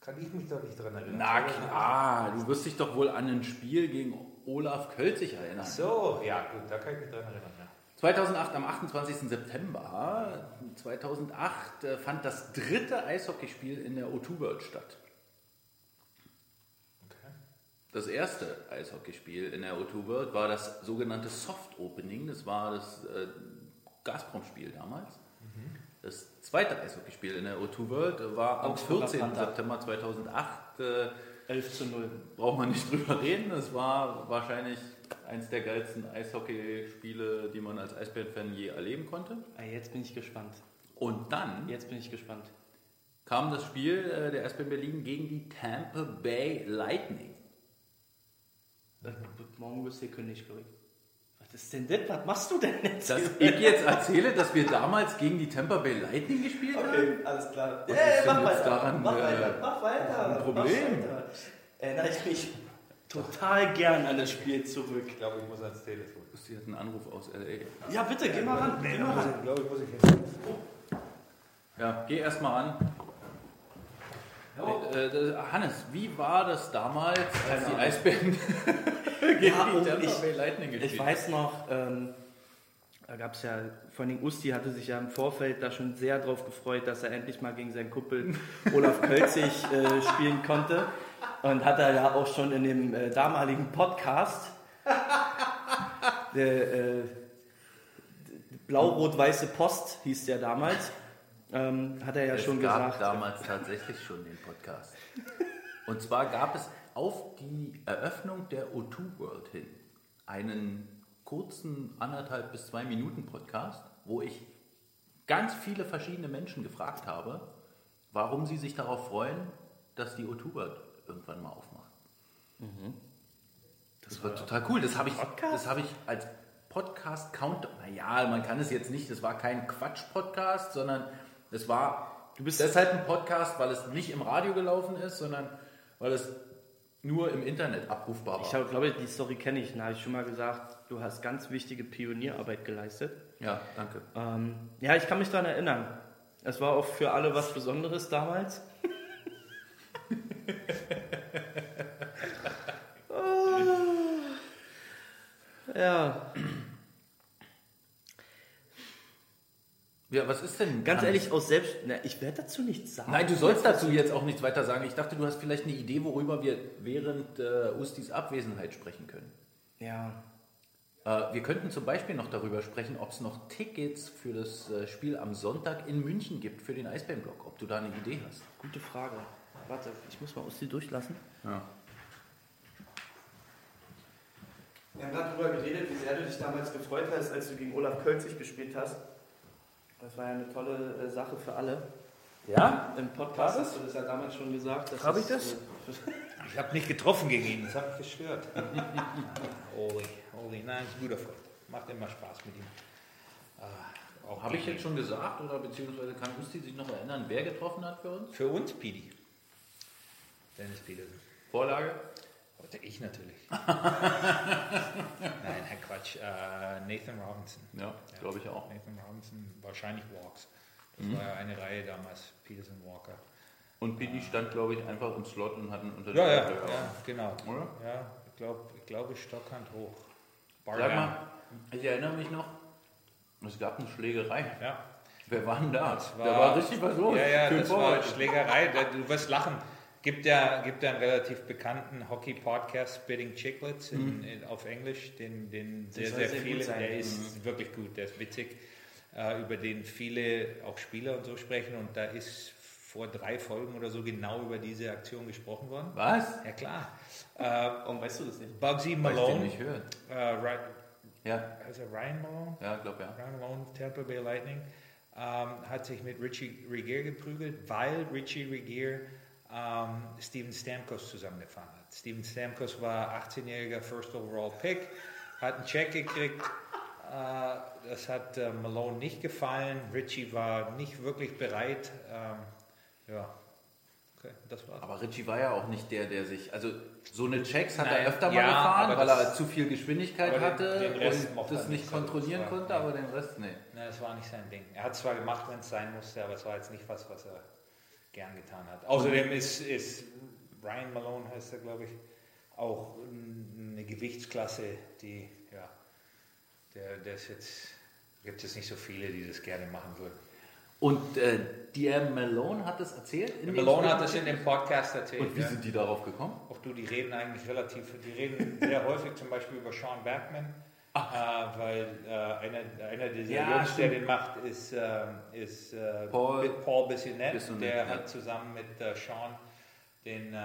Speaker 6: kann ich mich doch nicht dran erinnern.
Speaker 4: na klar, du wirst dich doch wohl an ein Spiel gegen Olaf Kölzig erinnern.
Speaker 6: So, ja, gut, da kann ich mich dran erinnern. Ja.
Speaker 4: 2008 am 28. September 2008 äh, fand das dritte Eishockeyspiel in der O2 World statt.
Speaker 6: Okay.
Speaker 4: Das erste Eishockeyspiel in der O2 World war das sogenannte Soft Opening. Das war das äh, Gazprom-Spiel damals. Das zweite Eishockeyspiel in der O2 World war am
Speaker 5: Augsburger
Speaker 4: 14.
Speaker 5: Panther.
Speaker 4: September 2008 äh,
Speaker 5: 11 zu 0.
Speaker 4: Braucht man nicht drüber reden. Es war wahrscheinlich eins der geilsten Eishockeyspiele, die man als Eisbären-Fan je erleben konnte.
Speaker 5: Ah, Jetzt bin ich gespannt.
Speaker 4: Und dann
Speaker 5: Jetzt bin ich gespannt.
Speaker 4: kam das Spiel äh, der Eisbären Berlin gegen die Tampa Bay Lightning.
Speaker 5: Äh, Morgen wirst du gekündigt, glaube ich. Was ist denn das? Was machst du denn jetzt?
Speaker 4: Dass ich jetzt erzähle, dass wir damals gegen die Tampa Bay Lightning gespielt haben?
Speaker 5: Okay, alles klar.
Speaker 4: Was
Speaker 5: Ey,
Speaker 4: ist
Speaker 5: mach weiter.
Speaker 4: daran,
Speaker 5: mach
Speaker 4: äh,
Speaker 5: weiter. Mach weiter.
Speaker 4: ein Problem?
Speaker 5: Mach weiter. Erinnere ich mich total gern an das Spiel zurück.
Speaker 6: Ich glaube, ich muss ans Telefon.
Speaker 4: Sie hat einen Anruf aus L.A.
Speaker 5: Ja, bitte, geh mal ran. Geh mal ran.
Speaker 6: Ich glaube, ich muss ich.
Speaker 4: Ja, geh erst mal an. Äh, äh, Hannes, wie war das damals, als die Eisbären <laughs> gegen
Speaker 5: Ja,
Speaker 4: die Tampa
Speaker 5: ich-
Speaker 4: Bay Lightning gespielt
Speaker 5: Ich weiß noch, ähm, da gab es ja, vor allem Usti hatte sich ja im Vorfeld da schon sehr drauf gefreut, dass er endlich mal gegen seinen Kumpel <laughs> Olaf Kölzig äh, spielen konnte. Und hat er ja auch schon in dem äh, damaligen Podcast, <laughs> der äh, Blau-Rot-Weiße Post hieß der damals, ähm, hat er ja
Speaker 4: es
Speaker 5: schon
Speaker 4: gab
Speaker 5: gesagt.
Speaker 4: damals tatsächlich schon den Podcast. Und zwar gab es auf die Eröffnung der O2 World hin einen kurzen anderthalb bis zwei Minuten Podcast, wo ich ganz viele verschiedene Menschen gefragt habe, warum sie sich darauf freuen, dass die O2 World irgendwann mal aufmacht. Das war total cool. Das habe ich, das habe ich als Podcast Count. Naja, man kann es jetzt nicht. Das war kein Quatsch-Podcast, sondern es war. Du bist deshalb ein Podcast, weil es nicht im Radio gelaufen ist, sondern weil es nur im Internet abrufbar war.
Speaker 5: Ich glaube, die Story kenne ich. Da habe ich schon mal gesagt, du hast ganz wichtige Pionierarbeit geleistet.
Speaker 4: ja, danke.
Speaker 5: Ähm, ja, ich kann mich daran erinnern. Es war auch für alle was Besonderes damals. <laughs> Ah. ja,
Speaker 4: Ja, was ist denn?
Speaker 5: ganz ehrlich, aus selbst. Na, ich werde dazu nichts sagen.
Speaker 4: Nein, du sollst dazu jetzt auch nichts weiter sagen. Ich dachte, du hast vielleicht eine Idee, worüber wir während äh, Ustis Abwesenheit sprechen können.
Speaker 5: Ja,
Speaker 4: Äh, wir könnten zum Beispiel noch darüber sprechen, ob es noch Tickets für das äh, Spiel am Sonntag in München gibt für den Eisbärenblock. Ob du da eine Idee hast.
Speaker 5: gute Frage. Warte, ich muss mal aus die durchlassen.
Speaker 4: Ja.
Speaker 5: Wir haben gerade darüber geredet, wie sehr du dich damals gefreut hast, als du gegen Olaf Kölzig gespielt hast. Das war ja eine tolle äh, Sache für alle.
Speaker 4: Ja?
Speaker 5: Im Podcast hast du das ja damals schon gesagt. dass
Speaker 4: Hab ich das?
Speaker 5: äh, <laughs>
Speaker 6: Ich habe nicht getroffen gegen ihn, das hat mich gestört. <laughs> Oli, Oli, nein, ist ein guter Freund. Macht immer Spaß mit ihm. Ah, auch
Speaker 4: Habe ich jetzt schon gesagt oder beziehungsweise kann Usti sich noch erinnern, wer getroffen hat für uns?
Speaker 6: Für uns, Pidi. Dennis Petersen.
Speaker 4: Vorlage?
Speaker 6: Heute ich natürlich. <laughs> nein, Herr Quatsch. Äh, Nathan Robinson.
Speaker 4: Ja, glaube ich auch.
Speaker 6: Nathan Robinson, wahrscheinlich Walks. Das
Speaker 4: Mhm.
Speaker 6: war ja eine Reihe damals, Peterson Walker.
Speaker 4: Und Pidi stand, glaube ich, einfach im Slot und hat einen unter
Speaker 6: Ja, ja, ja, genau.
Speaker 4: Oder?
Speaker 6: Ja, ich glaube, ich glaube Stockhand hoch.
Speaker 4: Sag
Speaker 6: Barham.
Speaker 4: mal, ich erinnere mich noch, es gab eine Schlägerei.
Speaker 6: Ja,
Speaker 4: Wer war denn da?
Speaker 6: Das
Speaker 4: da war richtig was los.
Speaker 6: Ja, ja,
Speaker 4: den
Speaker 6: das war
Speaker 4: Vorwärts.
Speaker 6: Schlägerei. Da- Du wirst lachen. Gibt ja, gibt ja einen relativ bekannten Hockey-Podcast, Spitting Chicklets, in, in, auf Englisch, den, den sehr, sehr,
Speaker 5: sehr
Speaker 6: viele, der ist wirklich gut, der ist witzig, äh, über den viele auch Spieler und so sprechen und da ist vor drei Folgen oder so genau über diese Aktion gesprochen worden.
Speaker 4: Was?
Speaker 6: Ja klar. Äh,
Speaker 5: Warum weißt du das nicht?
Speaker 6: Bugsy
Speaker 4: Weil ich den
Speaker 6: Malone,
Speaker 4: nicht hören.
Speaker 6: äh,
Speaker 4: Ja,
Speaker 6: er Ryan Malone?
Speaker 4: ja, glaube ja.
Speaker 6: Ryan Malone, Tampa Bay Lightning, ähm, hat sich mit Richie Regier geprügelt, weil Richie Regier ähm, Steven Stamkos zusammengefahren hat. Steven Stamkos war 18-jähriger First Overall Pick, hat einen Check gekriegt. Äh, das hat äh, Malone nicht gefallen. Richie war nicht wirklich bereit. Ähm, ja, okay, das war's.
Speaker 4: Aber Richie war ja auch nicht der, der sich. Also, so eine Checks hat
Speaker 6: Nein,
Speaker 4: er öfter mal
Speaker 6: ja,
Speaker 4: gefahren,
Speaker 6: aber
Speaker 4: weil
Speaker 6: das-
Speaker 4: er zu viel Geschwindigkeit
Speaker 6: den-
Speaker 4: hatte
Speaker 6: den Rest
Speaker 4: und das nicht kontrollieren konnte, aber den Rest, nee.
Speaker 6: Nein, das war nicht sein Ding. Er hat zwar gemacht, wenn es sein musste, aber es war jetzt nicht was, was er gern getan hat. Außerdem ist, ist Ryan Malone, heißt er, glaube ich, auch eine Gewichtsklasse, die, ja, der, der ist jetzt, gibt es nicht so viele, die das gerne machen würden.
Speaker 4: Und äh, der Malone hat das erzählt? in
Speaker 6: Malone hat das in dem Podcast erzählt.
Speaker 4: Und wie
Speaker 6: ja.
Speaker 4: sind die darauf gekommen?
Speaker 6: Auch du, die reden eigentlich relativ, die reden sehr <laughs> häufig zum Beispiel über Sean Bergman, äh, weil äh, einer, einer dieser
Speaker 4: Ja,
Speaker 6: Jungs, der den macht, ist, ähm, ist äh,
Speaker 4: Paul-
Speaker 6: Paul Bissonnette.
Speaker 4: Bissonnette,
Speaker 6: der
Speaker 4: ja.
Speaker 6: hat zusammen mit äh, Sean den, äh,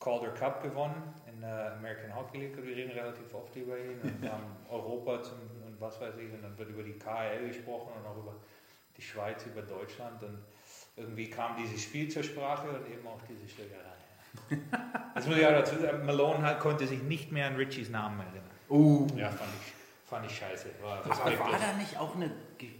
Speaker 6: Calder Cup gewonnen in der American Hockey League. Wir reden relativ oft über ihn. Und <laughs> haben Europa zum, und was weiß ich. Und dann wird über die KL gesprochen und auch über die Schweiz, über Deutschland. Und irgendwie kam dieses Spiel zur Sprache und eben auch diese Schlägerei. <laughs> Das muss ich auch dazu sagen, Malone konnte sich nicht mehr an Richies Namen erinnern.
Speaker 4: Oh.
Speaker 6: Ja, fand ich, fand ich scheiße. War
Speaker 4: Aber war da nicht auch eine,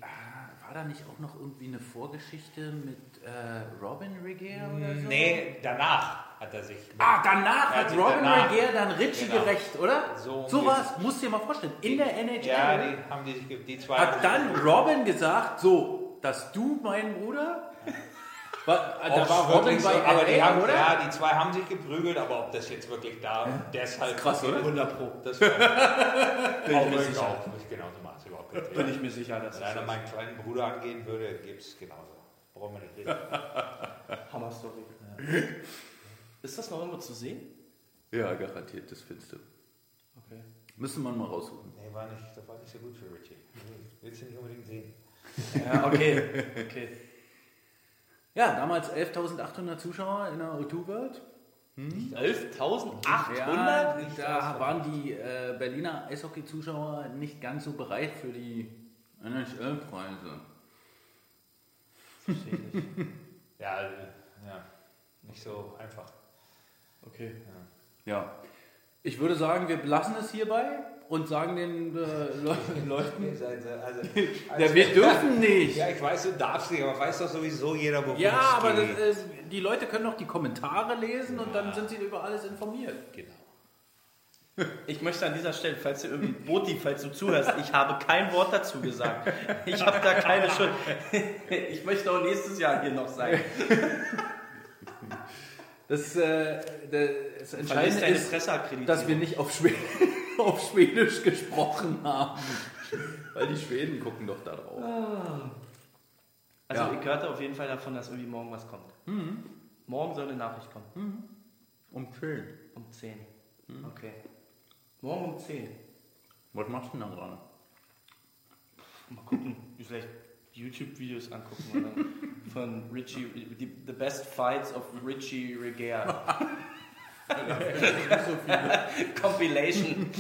Speaker 4: ah, war da nicht auch noch irgendwie eine Vorgeschichte mit äh, Robin Regier oder so?
Speaker 6: Nee, danach hat er sich.
Speaker 4: Ah, danach hat Robin
Speaker 6: danach-
Speaker 4: Regier dann Richie
Speaker 6: Genau.
Speaker 4: gerecht, oder?
Speaker 6: So
Speaker 4: so was, musst du dir mal vorstellen. In der NHL
Speaker 6: Ja, die haben die die zwei.
Speaker 4: hat dann Robin gesagt, so, dass du mein Bruder... Da war Robin
Speaker 6: wirklich so,
Speaker 4: bei
Speaker 6: aber die haben,
Speaker 4: oder?
Speaker 6: ja, die zwei haben sich geprügelt, aber ob das jetzt wirklich da deshalb
Speaker 4: krass, oder?
Speaker 5: 100 Pro.
Speaker 6: Das <laughs> war
Speaker 5: Bin
Speaker 6: auch
Speaker 5: ich mir
Speaker 6: ich
Speaker 5: sicher.
Speaker 6: auch nicht genauso macht überhaupt kein
Speaker 5: Bin ich mir sicher, dass
Speaker 6: Wenn
Speaker 5: das
Speaker 6: einer meinen kleinen Bruder angehen würde, gibt es genauso. Brauchen wir nicht reden. <laughs>
Speaker 5: Hammer-Story. Ist das noch irgendwo zu sehen?
Speaker 4: Ja, garantiert, das findest du.
Speaker 5: Okay.
Speaker 4: Müssen wir mal raussuchen.
Speaker 6: Nee, war nicht, das war nicht so gut für Richie. Willst du nicht unbedingt sehen.
Speaker 5: Ja, okay. <laughs> okay.
Speaker 4: Ja, damals 11.800 Zuschauer in der O2 World.
Speaker 5: 11.800?
Speaker 4: Ja, da waren die äh, Berliner Eishockey-Zuschauer nicht ganz so bereit für die NHL-Preise.
Speaker 6: Verstehe ich nicht. <laughs> Ja, ja, nicht so einfach.
Speaker 5: Okay.
Speaker 4: Ja. Ich würde sagen, wir belassen es hierbei und sagen den äh, Le <laughs> Leuten,
Speaker 6: Also, <laughs>
Speaker 4: ja, wir dürfen nicht.
Speaker 6: Ja, ich weiß, du darfst nicht, aber weiß doch sowieso jeder, worum
Speaker 4: Ja,
Speaker 6: es
Speaker 4: aber
Speaker 6: geht.
Speaker 4: das, ist- die Leute können doch die Kommentare lesen und dann sind sie über alles informiert.
Speaker 6: Genau. <laughs>
Speaker 5: Ich möchte an dieser Stelle, falls du irgendwie, Boti, falls du zuhörst, ich habe kein Wort dazu gesagt. Ich habe da keine Schuld. Ich möchte auch nächstes Jahr hier noch sein.
Speaker 4: Das, äh, das Entscheidende ist, dass wir nicht auf, Schwed <laughs> auf Schwedisch gesprochen haben. Weil die Schweden gucken doch da drauf.
Speaker 5: Also
Speaker 4: Ja.
Speaker 5: ich hörte auf jeden Fall davon, dass irgendwie morgen was kommt. Morgen soll eine Nachricht kommen.
Speaker 4: Um 10.
Speaker 5: Um 10. Okay. Morgen um 10.
Speaker 4: Was machst du denn da gerade?
Speaker 5: Mal gucken, vielleicht YouTube-Videos angucken oder <laughs> von Richie, The Best Fights of Richie <laughs> <laughs> Compilation.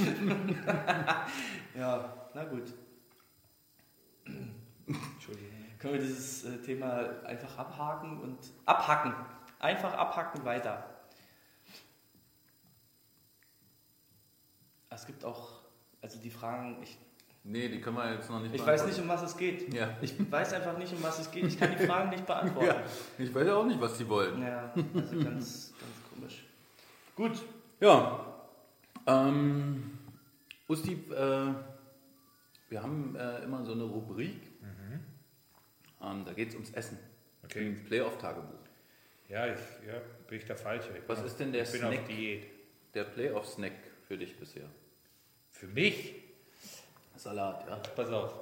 Speaker 5: ja, na gut.
Speaker 6: Entschuldigung.
Speaker 5: Können wir dieses äh, Thema einfach abhaken und abhacken. Einfach abhacken weiter. Es gibt auch, also die Fragen, ich,
Speaker 4: Nee, die können wir jetzt noch nicht
Speaker 5: ich weiß nicht, um was es geht.
Speaker 4: Ja.
Speaker 5: Ich weiß einfach nicht, um was es geht. Ich kann die Fragen nicht <laughs> beantworten.
Speaker 4: ja. Ich weiß ja auch nicht, was sie wollen.
Speaker 5: Ja, also ganz, ganz komisch. Gut.
Speaker 4: Ja. Ähm, Usti, äh, wir haben äh, immer so eine Rubrik. Ähm, da geht es ums Essen.
Speaker 6: Okay.
Speaker 4: Ins Playoff-Tagebuch.
Speaker 6: Ja, ich, ja, bin ich der Falsche. Ich
Speaker 4: Was ist denn der
Speaker 6: Ich bin
Speaker 4: Snack?
Speaker 6: auf Diät.
Speaker 4: Der Playoff-Snack für dich bisher.
Speaker 6: Für mich?
Speaker 4: Salat, ja.
Speaker 6: Pass auf.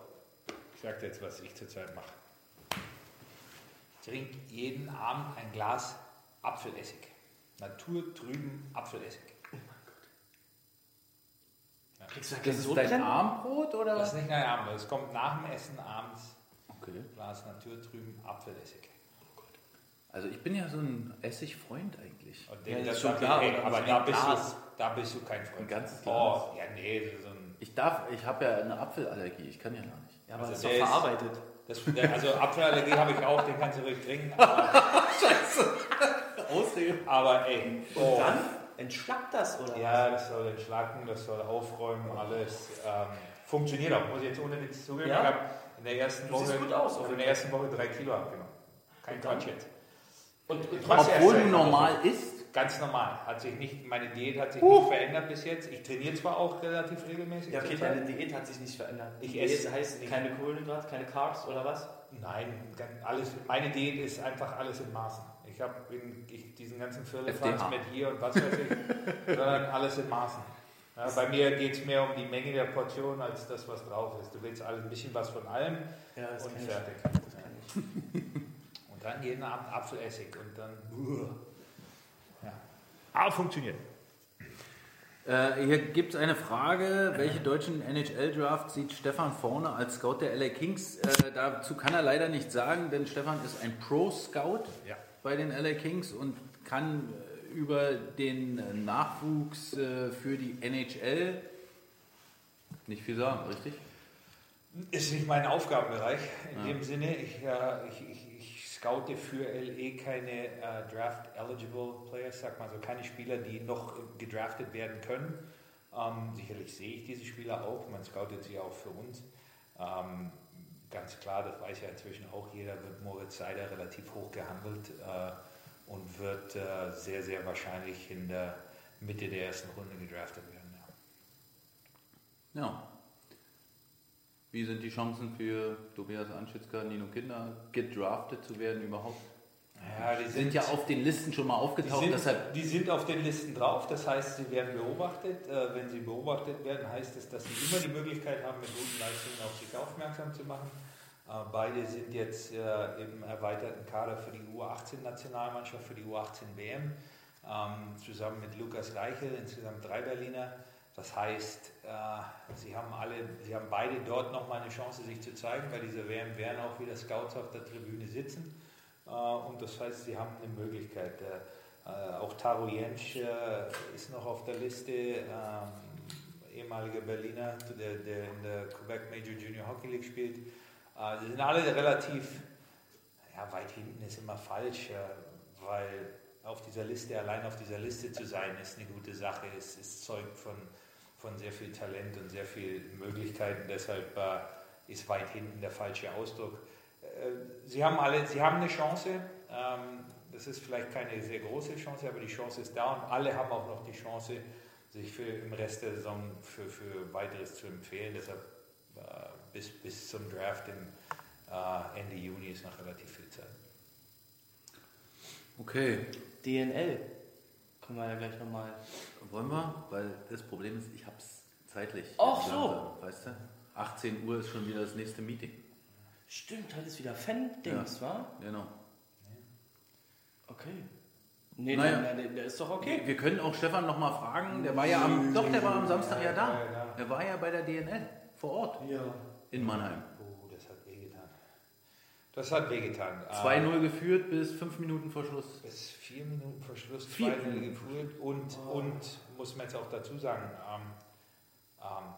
Speaker 6: Ich sag dir jetzt, was ich zurzeit mache. Ich trinke jeden Abend ein Glas Apfelessig. Naturtrüben Apfelessig.
Speaker 5: Kriegst du
Speaker 4: Das ist dein Armbrot oder?
Speaker 6: Das ist nicht ein Abend, das kommt nach dem Essen abends.
Speaker 4: Okay.
Speaker 6: Glas Naturtrüben Apfelessig.
Speaker 4: Also ich bin ja so ein Essigfreund eigentlich.
Speaker 6: Und
Speaker 5: Ja, das ist schon klar,
Speaker 6: ihr,
Speaker 5: aber
Speaker 6: da bist, du,
Speaker 5: Glas.
Speaker 6: da bist du kein Freund.
Speaker 4: Ein ganzes
Speaker 6: Oh, ja, nee, so ein.
Speaker 4: Ich darf, ich habe ja eine Apfelallergie, ich kann ja gar nicht.
Speaker 5: Ja, aber
Speaker 6: Also
Speaker 5: das ist doch
Speaker 6: der ist-
Speaker 5: verarbeitet.
Speaker 6: Das, also Apfelallergie habe ich auch, den kannst du ruhig trinken. <laughs> Aber,
Speaker 4: Ausrede.
Speaker 6: aber ey, oh,
Speaker 5: Dann entschlackt das, oder?
Speaker 6: ja, das soll entschlacken, das soll aufräumen, alles. Ähm, funktioniert auch, muss ich jetzt ohne Witz zugeben.
Speaker 5: Ja?
Speaker 6: Ich habe in der ersten Woche,
Speaker 5: gut aus,
Speaker 6: also in der ersten Woche drei Kilo abgenommen. Kein Quatsch jetzt.
Speaker 5: Und, und
Speaker 4: Obwohl
Speaker 6: erst
Speaker 4: du
Speaker 6: seit-
Speaker 4: normal isst.
Speaker 6: Ganz normal. Hat sich nicht, meine Diät hat sich nicht verändert bis jetzt. Ich trainiere zwar auch relativ regelmäßig.
Speaker 5: ja, okay, deine Diät hat sich nicht verändert.
Speaker 6: Ich
Speaker 5: Die
Speaker 6: esse
Speaker 5: Diät heißt
Speaker 6: nicht.
Speaker 5: keine Kohlenhydrate, keine Carbs oder was?
Speaker 6: Nein, alles, meine Diät ist einfach alles in Maßen. Ich habe diesen ganzen Firlefanz mit hier und was weiß ich, sondern <laughs> alles in Maßen. Ja, bei mir geht es mehr um die Menge der Portion als das, was drauf ist. Du willst alles ein bisschen was von allem
Speaker 5: Ja, das
Speaker 6: und
Speaker 5: kann ich.
Speaker 6: fertig.
Speaker 5: Das kann ich. <laughs>
Speaker 6: Und dann jeden Abend Apfelessig und dann. Ja. Aber funktioniert.
Speaker 4: Äh, hier gibt es eine Frage, welche deutschen NHL-Draft sieht Stefan vorne als Scout der LA Kings? Äh, dazu kann er leider nichts sagen, denn Stefan ist ein Pro-Scout
Speaker 6: Ja.
Speaker 4: Bei den LA Kings und kann äh, über den Nachwuchs äh, für die NHL nicht viel sagen, richtig?
Speaker 6: Ist nicht mein Aufgabenbereich in ja. dem Sinne. Ich, äh, ich, ich, ich, scoute für LE keine äh, Draft-eligible Players, sag mal so, keine Spieler, die noch gedraftet werden können. Ähm, sicherlich sehe ich diese Spieler auch, man scoutet sie auch für uns. Ähm, ganz klar, das weiß ja inzwischen auch jeder, wird Moritz Seider relativ hoch gehandelt äh, und wird äh, sehr, sehr wahrscheinlich in der Mitte der ersten Runde gedraftet werden.
Speaker 4: Ja. ja. Wie sind die Chancen für Tobias Anschitzka, Nino Kinder, gedraftet zu werden überhaupt? Ja, die sind, sind, ja auf den Listen schon mal aufgetaucht.
Speaker 6: Die sind,
Speaker 4: deshalb
Speaker 6: die sind auf den Listen drauf, das heißt, sie werden beobachtet. Äh, wenn sie beobachtet werden, heißt es, dass sie immer die Möglichkeit haben, mit guten Leistungen auf sich aufmerksam zu machen. Äh, beide sind jetzt äh, im erweiterten Kader für die U18-Nationalmannschaft, für die U18-WM, ähm, zusammen mit Lukas Reichel, insgesamt drei Berliner. Das heißt, äh, sie haben alle, sie haben beide dort nochmal eine Chance, sich zu zeigen. Bei dieser WM werden auch wieder Scouts auf der Tribüne sitzen. Und das heißt, sie haben eine Möglichkeit. Auch Taro Jentsch ist noch auf der Liste, ähm, ehemaliger Berliner, der in der Quebec Major Junior Hockey League spielt. Sie sind alle relativ, ja, weit hinten ist immer falsch, weil auf dieser Liste, allein auf dieser Liste zu sein, ist eine gute Sache. Es, es zeugt von, von sehr viel Talent und sehr vielen Möglichkeiten. Deshalb äh, ist weit hinten der falsche Ausdruck. Äh, sie haben alle, sie haben eine Chance. Ähm, das ist vielleicht keine sehr große Chance, aber die Chance ist da und alle haben auch noch die Chance, sich für im Rest der Saison für, für weiteres zu empfehlen. Deshalb äh, bis, bis zum Draft im äh, Ende Juni ist noch relativ viel Zeit.
Speaker 4: Okay.
Speaker 5: DNL. Können wir ja gleich nochmal.
Speaker 4: Wollen wir? Weil das Problem ist, ich habe es zeitlich.
Speaker 5: Ach so.
Speaker 4: Weißt du? 18 Uhr ist schon wieder das nächste Meeting.
Speaker 5: Stimmt, heute ist wieder Fan-Dings, ja. wa?
Speaker 4: Genau.
Speaker 5: Okay. Nee,
Speaker 4: naja,
Speaker 5: nein, nein, der ist doch okay.
Speaker 4: Wir können auch Stefan nochmal fragen. Der war ja am, doch, der war am Samstag ja da. Der war ja bei der DNL vor Ort.
Speaker 5: Ja.
Speaker 4: In Mannheim.
Speaker 6: Das hat wehgetan.
Speaker 4: 2-0 geführt bis 5 Minuten vor Schluss.
Speaker 6: Bis 4 Minuten vor Schluss 2-0 geführt und, oh. und, muss man jetzt auch dazu sagen, ähm, ähm,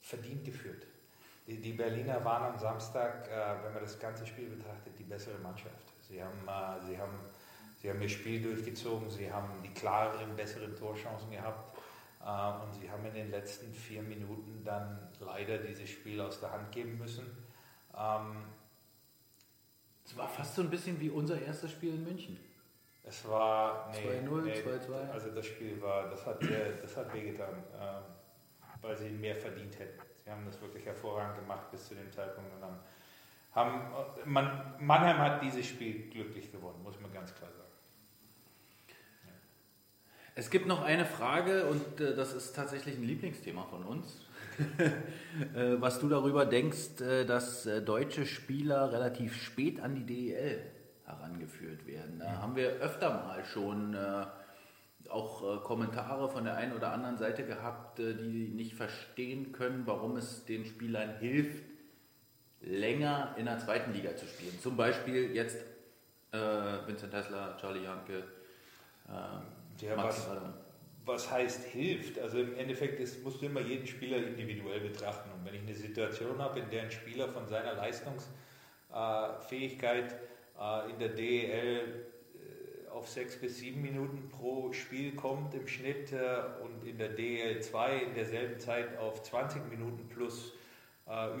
Speaker 6: verdient geführt. Die, die, Berliner waren am Samstag, äh, wenn man das ganze Spiel betrachtet, die bessere Mannschaft. Sie haben, äh, sie haben, sie haben ihr Spiel durchgezogen, sie haben die klareren, besseren Torchancen gehabt. Äh, und sie haben in den letzten vier Minuten dann leider dieses Spiel aus der Hand geben müssen. Ähm,
Speaker 4: es war fast so ein bisschen wie unser erstes Spiel in München.
Speaker 6: Es war
Speaker 4: 2-0, nee, 2-2.
Speaker 6: Also das Spiel war, das hat, das hat wehgetan, äh, weil sie mehr verdient hätten. Sie haben das wirklich hervorragend gemacht bis zu dem Zeitpunkt und haben, haben man, Mannheim hat dieses Spiel glücklich gewonnen, muss man ganz klar sagen.
Speaker 4: Es gibt noch eine Frage und äh, das ist tatsächlich ein Lieblingsthema von uns. <laughs> Äh, was du darüber denkst, äh, dass äh, deutsche Spieler relativ spät an die DEL herangeführt werden. Da haben wir öfter mal schon auch Kommentare von der einen oder anderen Seite gehabt, die nicht verstehen können, warum es den Spielern hilft, länger in der zweiten Liga zu spielen. Zum Beispiel jetzt äh, Vincent Tesla, Charlie Janke,
Speaker 6: äh, ja, Max was, was heißt hilft. Also im Endeffekt ist, musst du immer jeden Spieler individuell betrachten. Und wenn ich eine Situation habe, in der ein Spieler von seiner Leistungsfähigkeit äh, in der DEL äh, auf sechs bis sieben Minuten pro Spiel kommt im Schnitt äh, und in der DEL 2 in derselben Zeit auf 20 Minuten plus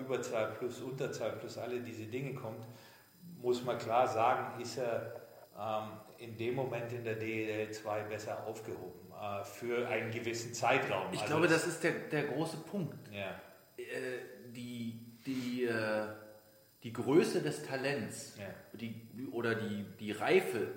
Speaker 6: Überzahl plus Unterzahl plus alle diese Dinge kommt, muss man klar sagen, ist er ähm, in dem Moment in der DEL 2 besser aufgehoben. Äh, für einen gewissen Zeitraum.
Speaker 4: Ich also glaube, das ist der, der große Punkt.
Speaker 6: Ja.
Speaker 4: Äh, die, die, äh, die Größe des Talents
Speaker 6: ja.
Speaker 4: die, oder die, die Reife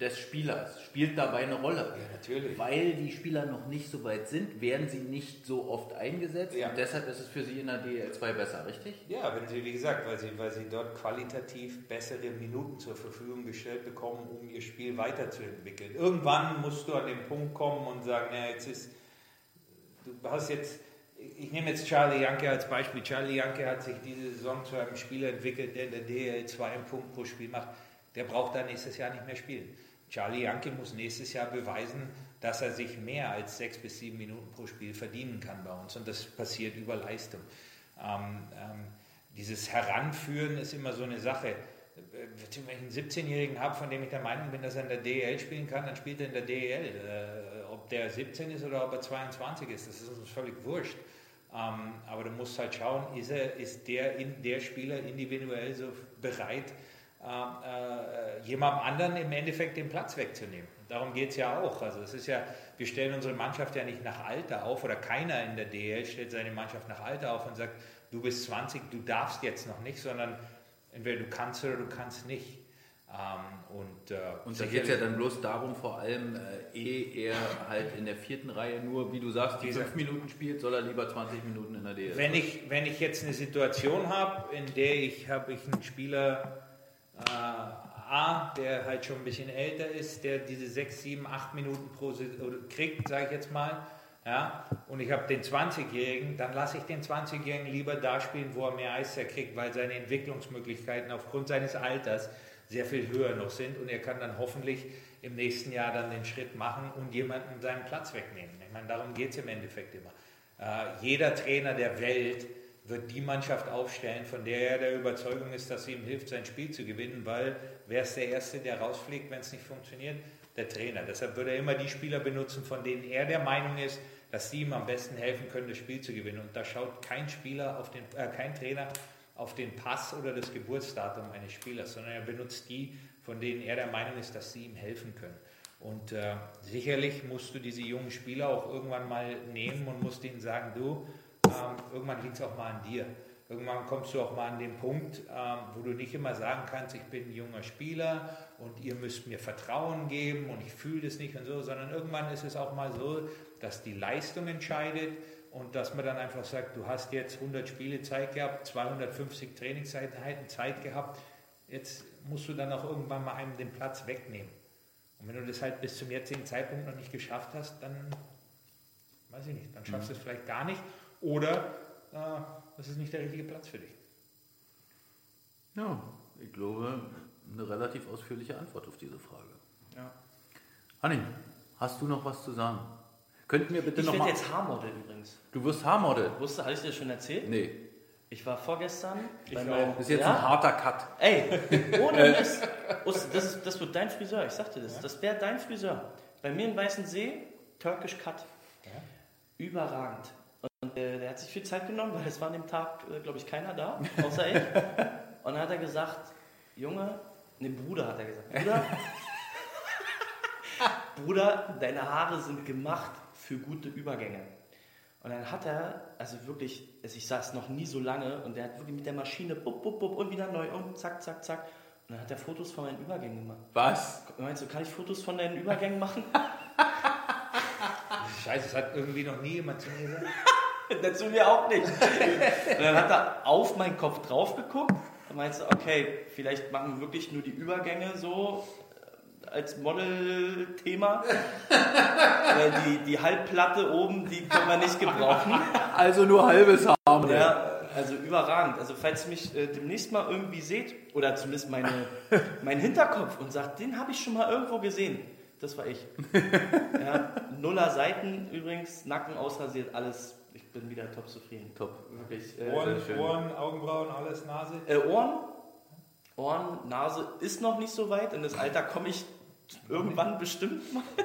Speaker 4: des Spielers spielt dabei eine Rolle.
Speaker 6: Ja, natürlich.
Speaker 4: Weil die Spieler noch nicht so weit sind, werden sie nicht so oft eingesetzt ja. und deshalb ist es für sie in der DL2 besser, richtig?
Speaker 6: Ja, wenn sie, wie gesagt, weil sie, weil sie dort qualitativ bessere Minuten zur Verfügung gestellt bekommen, um ihr Spiel weiterzuentwickeln. Irgendwann musst du an den Punkt kommen und sagen, na, jetzt ist, du hast jetzt, ich nehme jetzt Charlie Janke als Beispiel. Charlie Janke hat sich diese Saison zu einem Spieler entwickelt, der in der DL2 einen Punkt pro Spiel macht der braucht dann nächstes Jahr nicht mehr spielen. Charlie Janke muss nächstes Jahr beweisen, dass er sich mehr als sechs bis sieben Minuten pro Spiel verdienen kann bei uns. Und das passiert über Leistung. Ähm, ähm, dieses Heranführen ist immer so eine Sache. Wenn ich einen 17-Jährigen habe, von dem ich der Meinung bin, dass er in der DEL spielen kann, dann spielt er in der DEL. Äh, ob der 17 ist oder ob er 22 ist, das ist uns völlig wurscht. Ähm, aber du musst halt schauen, ist, er, ist der, in, der Spieler individuell so bereit, äh, äh, jemandem anderen im Endeffekt den Platz wegzunehmen. Darum geht es ja auch. Also es ist ja, wir stellen unsere Mannschaft ja nicht nach Alter auf oder keiner in der DL stellt seine Mannschaft nach Alter auf und sagt, du bist 20, du darfst jetzt noch nicht, sondern entweder du kannst oder du kannst nicht. Ähm, und, äh,
Speaker 4: und da geht es ja dann bloß darum, vor allem, äh, ehe er halt in der vierten Reihe nur, wie du sagst, die fünf Minuten spielt, soll er lieber 20 Minuten in der DL.
Speaker 6: Wenn ich, wenn ich jetzt eine Situation habe, in der ich habe ich einen Spieler äh, A, der halt schon ein bisschen älter ist, der diese sechs, sieben, acht Minuten pro Saison kriegt, sage ich jetzt mal, ja, und ich habe den 20-Jährigen, dann lasse ich den 20-Jährigen lieber da spielen, wo er mehr Eiszeit kriegt, weil seine Entwicklungsmöglichkeiten aufgrund seines Alters sehr viel höher noch sind und er kann dann hoffentlich im nächsten Jahr dann den Schritt machen und jemanden seinen Platz wegnehmen. Ich meine, darum geht es im Endeffekt immer. Äh, jeder Trainer der Welt wird die Mannschaft aufstellen, von der er der Überzeugung ist, dass sie ihm hilft, sein Spiel zu gewinnen, weil wer ist der Erste, der rausfliegt, wenn es nicht funktioniert? Der Trainer. Deshalb würde er immer die Spieler benutzen, von denen er der Meinung ist, dass sie ihm am besten helfen können, das Spiel zu gewinnen. Und da schaut kein Spieler auf den, äh, kein Trainer auf den Pass oder das Geburtsdatum eines Spielers, sondern er benutzt die, von denen er der Meinung ist, dass sie ihm helfen können. Und äh, sicherlich musst du diese jungen Spieler auch irgendwann mal nehmen und musst ihnen sagen, du, irgendwann liegt es auch mal an dir. Irgendwann kommst du auch mal an den Punkt, ähm, wo du nicht immer sagen kannst, ich bin ein junger Spieler und ihr müsst mir Vertrauen geben und ich fühle das nicht und so, sondern irgendwann ist es auch mal so, dass die Leistung entscheidet und dass man dann einfach sagt, du hast jetzt 100 Spiele Zeit gehabt, 250 Trainingseinheiten Zeit gehabt, jetzt musst du dann auch irgendwann mal einem den Platz wegnehmen. Und wenn du das halt bis zum jetzigen Zeitpunkt noch nicht geschafft hast, dann weiß ich nicht, dann schaffst du es vielleicht gar nicht oder äh, das ist nicht der richtige Platz für dich.
Speaker 4: Ja, ich glaube, eine relativ ausführliche Antwort auf diese Frage.
Speaker 5: Ja.
Speaker 4: Hanni, hast du noch was zu sagen? Könnten wir bitte
Speaker 5: Ich
Speaker 4: noch
Speaker 5: werde
Speaker 4: mal...
Speaker 5: jetzt Haarmodel übrigens.
Speaker 4: Du wirst Haarmodel?
Speaker 5: Wusste, hatte ich dir schon erzählt?
Speaker 4: Nee,
Speaker 5: Ich war vorgestern bei
Speaker 6: auch.
Speaker 5: meinem...
Speaker 4: das ist jetzt
Speaker 5: ja?
Speaker 4: ein harter Cut.
Speaker 5: Ey, <laughs> ohne Mist. Das, das wird dein Friseur, ich sagte das. Das wäre dein Friseur. Bei mir in Weißensee, Turkish Cut. Überragend. Und äh, der hat sich viel Zeit genommen, weil es war an dem Tag, äh, glaube ich, keiner da, außer ich. <laughs> Und dann hat er gesagt, Junge, ne Bruder hat er gesagt, Bruder, Bruder, deine Haare sind gemacht für gute Übergänge. Und dann hat er, also wirklich, also ich saß noch nie so lange und der hat wirklich mit der Maschine bup, bup, bup und wieder neu und zack, zack, zack. Und dann hat er Fotos von meinen Übergängen gemacht.
Speaker 4: Was?
Speaker 5: Meinst du, kann ich Fotos von deinen Übergängen machen? <laughs>
Speaker 6: Scheiße, das hat irgendwie noch nie jemand zu mir gesagt. <laughs>
Speaker 5: Dazu mir auch nicht. Und dann hat er auf meinen Kopf drauf geguckt und meinte, okay, vielleicht machen wir wirklich nur die Übergänge so äh, als Model-Thema. Weil die, die Halbplatte oben, die können wir nicht gebrauchen.
Speaker 4: Also nur halbes Haarmodel.
Speaker 5: Ja, also überragend. Also falls ihr mich äh, demnächst mal irgendwie seht, oder zumindest meine, <laughs> meinen Hinterkopf und sagt, den habe ich schon mal irgendwo gesehen. Das war ich. <laughs> Ja, Nuller Seiten übrigens, Nacken ausrasiert, alles. Ich bin wieder top zufrieden.
Speaker 4: Top.
Speaker 5: Wirklich. Äh,
Speaker 6: Ohren,
Speaker 4: schön.
Speaker 6: Ohren, Augenbrauen, alles, Nase.
Speaker 5: äh, Ohren, Ohren, Nase ist noch nicht so weit. In das Alter komme ich irgendwann bestimmt mal. <laughs>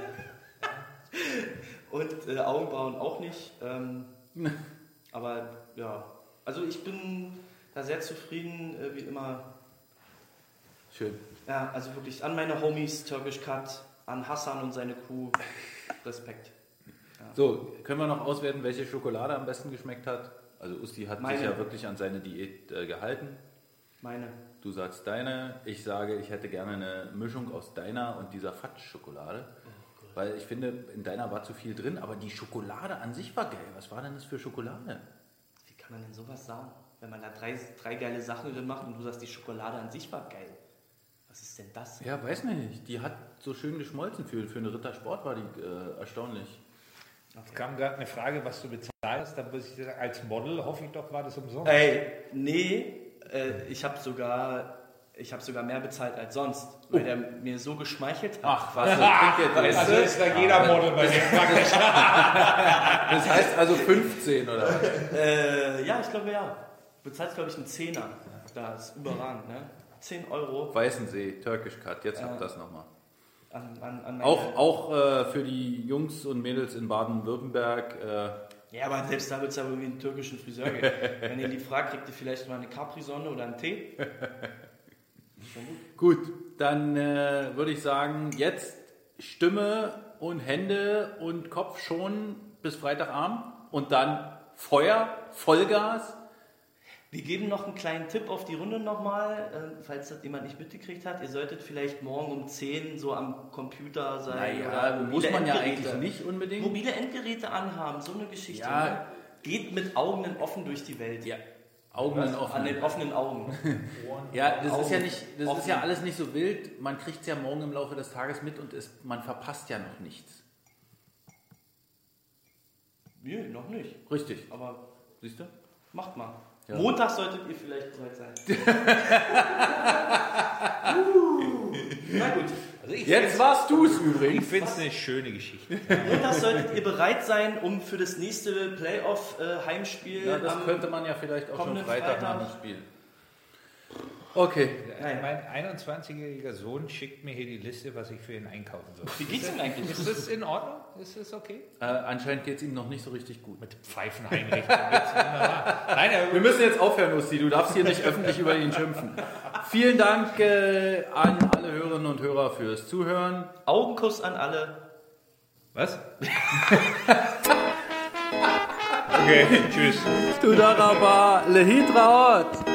Speaker 5: Und äh, Augenbrauen auch nicht. Ähm, <laughs> aber ja, also ich bin da sehr zufrieden, äh, wie immer.
Speaker 4: Schön.
Speaker 5: Ja, also wirklich an meine Homies, Turkish Cut, an Hassan und seine Crew. Respekt.
Speaker 4: So, können wir noch auswerten, welche Schokolade am besten geschmeckt hat? Also Usti hat
Speaker 5: Meine.
Speaker 4: sich ja wirklich an seine Diät äh, gehalten.
Speaker 5: Meine.
Speaker 4: Du sagst deine, ich sage, ich hätte gerne eine Mischung aus deiner und dieser Fatsch-Schokolade. Weil ich finde, in deiner war zu viel drin, aber die Schokolade an sich war geil. Was war denn das für Schokolade?
Speaker 5: Wie kann man denn sowas sagen? Wenn man da drei, drei geile Sachen drin macht und du sagst, die Schokolade an sich war geil. Was ist denn das?
Speaker 4: Ja, weiß nicht. Die hat so schön geschmolzen für, für eine Rittersport, war die äh, erstaunlich.
Speaker 6: Es kam gerade eine Frage, was du bezahlst. Da muss ich sagen, als Model hoffe ich doch, war das umsonst.
Speaker 5: Ey, nee, äh, ich habe sogar Ich habe sogar mehr bezahlt als sonst, weil der mir so geschmeichelt hat.
Speaker 4: Ach, was, das klingt jetzt
Speaker 6: Also ist da jeder Model bei dir praktisch. <laughs>
Speaker 4: Das heißt also 15 oder was?
Speaker 5: Äh, ja, ich glaube ja. Du bezahlst, glaube ich, einen Zehner. Da ist überragend, ne? 10 Euro
Speaker 4: Weißensee, Turkish Cut, jetzt habt ihr das nochmal.
Speaker 5: An, an, an
Speaker 4: Auch, auch äh, für die Jungs und Mädels in Baden-Württemberg. Äh,
Speaker 5: Ja, aber selbst da wird es aber irgendwie einen türkischen Friseur geben. <laughs> Wenn ihr die fragt, kriegt ihr vielleicht mal eine Capri-Sonne oder einen Tee. <laughs>
Speaker 4: gut, dann äh, würde ich sagen, jetzt Stimme und Hände und Kopf schon bis Freitagabend und dann Feuer, Vollgas.
Speaker 5: Wir geben noch einen kleinen Tipp auf die Runde nochmal, äh, falls das jemand nicht mitgekriegt hat. Ihr solltet vielleicht morgen um 10 so am Computer sein.
Speaker 4: Naja,
Speaker 5: oder
Speaker 4: muss man ja
Speaker 5: Endgeräte.
Speaker 4: eigentlich nicht unbedingt.
Speaker 5: Mobile Endgeräte anhaben, so eine Geschichte.
Speaker 4: Ja.
Speaker 5: ne? Geht mit Augen offen durch die Welt.
Speaker 4: Ja, Augen
Speaker 5: Was?
Speaker 4: offen.
Speaker 5: An den offenen Augen. <laughs>
Speaker 4: Ja, das ist ja
Speaker 5: Augen
Speaker 4: nicht, das
Speaker 5: offen.
Speaker 4: ist ja alles nicht so wild. Man kriegt es ja morgen im Laufe des Tages mit und es, man verpasst ja noch nichts.
Speaker 5: Nö, noch nicht.
Speaker 4: Richtig.
Speaker 5: Aber
Speaker 4: Siehst du?
Speaker 5: macht mal.
Speaker 4: Ja.
Speaker 5: Montag solltet ihr vielleicht soweit sein. <laughs> Na gut.
Speaker 6: Also ich
Speaker 4: Jetzt warst du es
Speaker 6: Ich
Speaker 4: übrigens.
Speaker 6: finde es eine schöne Geschichte.
Speaker 5: Montag solltet ihr bereit sein, um für das nächste Playoff-Heimspiel
Speaker 4: Ja, das könnte man ja vielleicht auch schon Freitag
Speaker 5: Freitag.
Speaker 4: nach dem Spiel. Okay.
Speaker 6: Mein 21-jähriger Sohn schickt mir hier die Liste, was ich für ihn einkaufen soll.
Speaker 5: Wie geht's ihm eigentlich?
Speaker 6: Ist das in Ordnung? Ist das okay?
Speaker 4: Äh, anscheinend geht es ihm noch nicht so richtig gut.
Speaker 6: Mit geht's <laughs> wunderbar. Nein,
Speaker 4: Wir müssen jetzt aufhören, Lucy. Du darfst hier nicht öffentlich über ihn schimpfen. Vielen Dank äh, an alle Hörerinnen und Hörer fürs Zuhören.
Speaker 5: Augenkuss an alle.
Speaker 6: was? <laughs> okay, tschüss.
Speaker 4: Tudaraba, Lehitraot.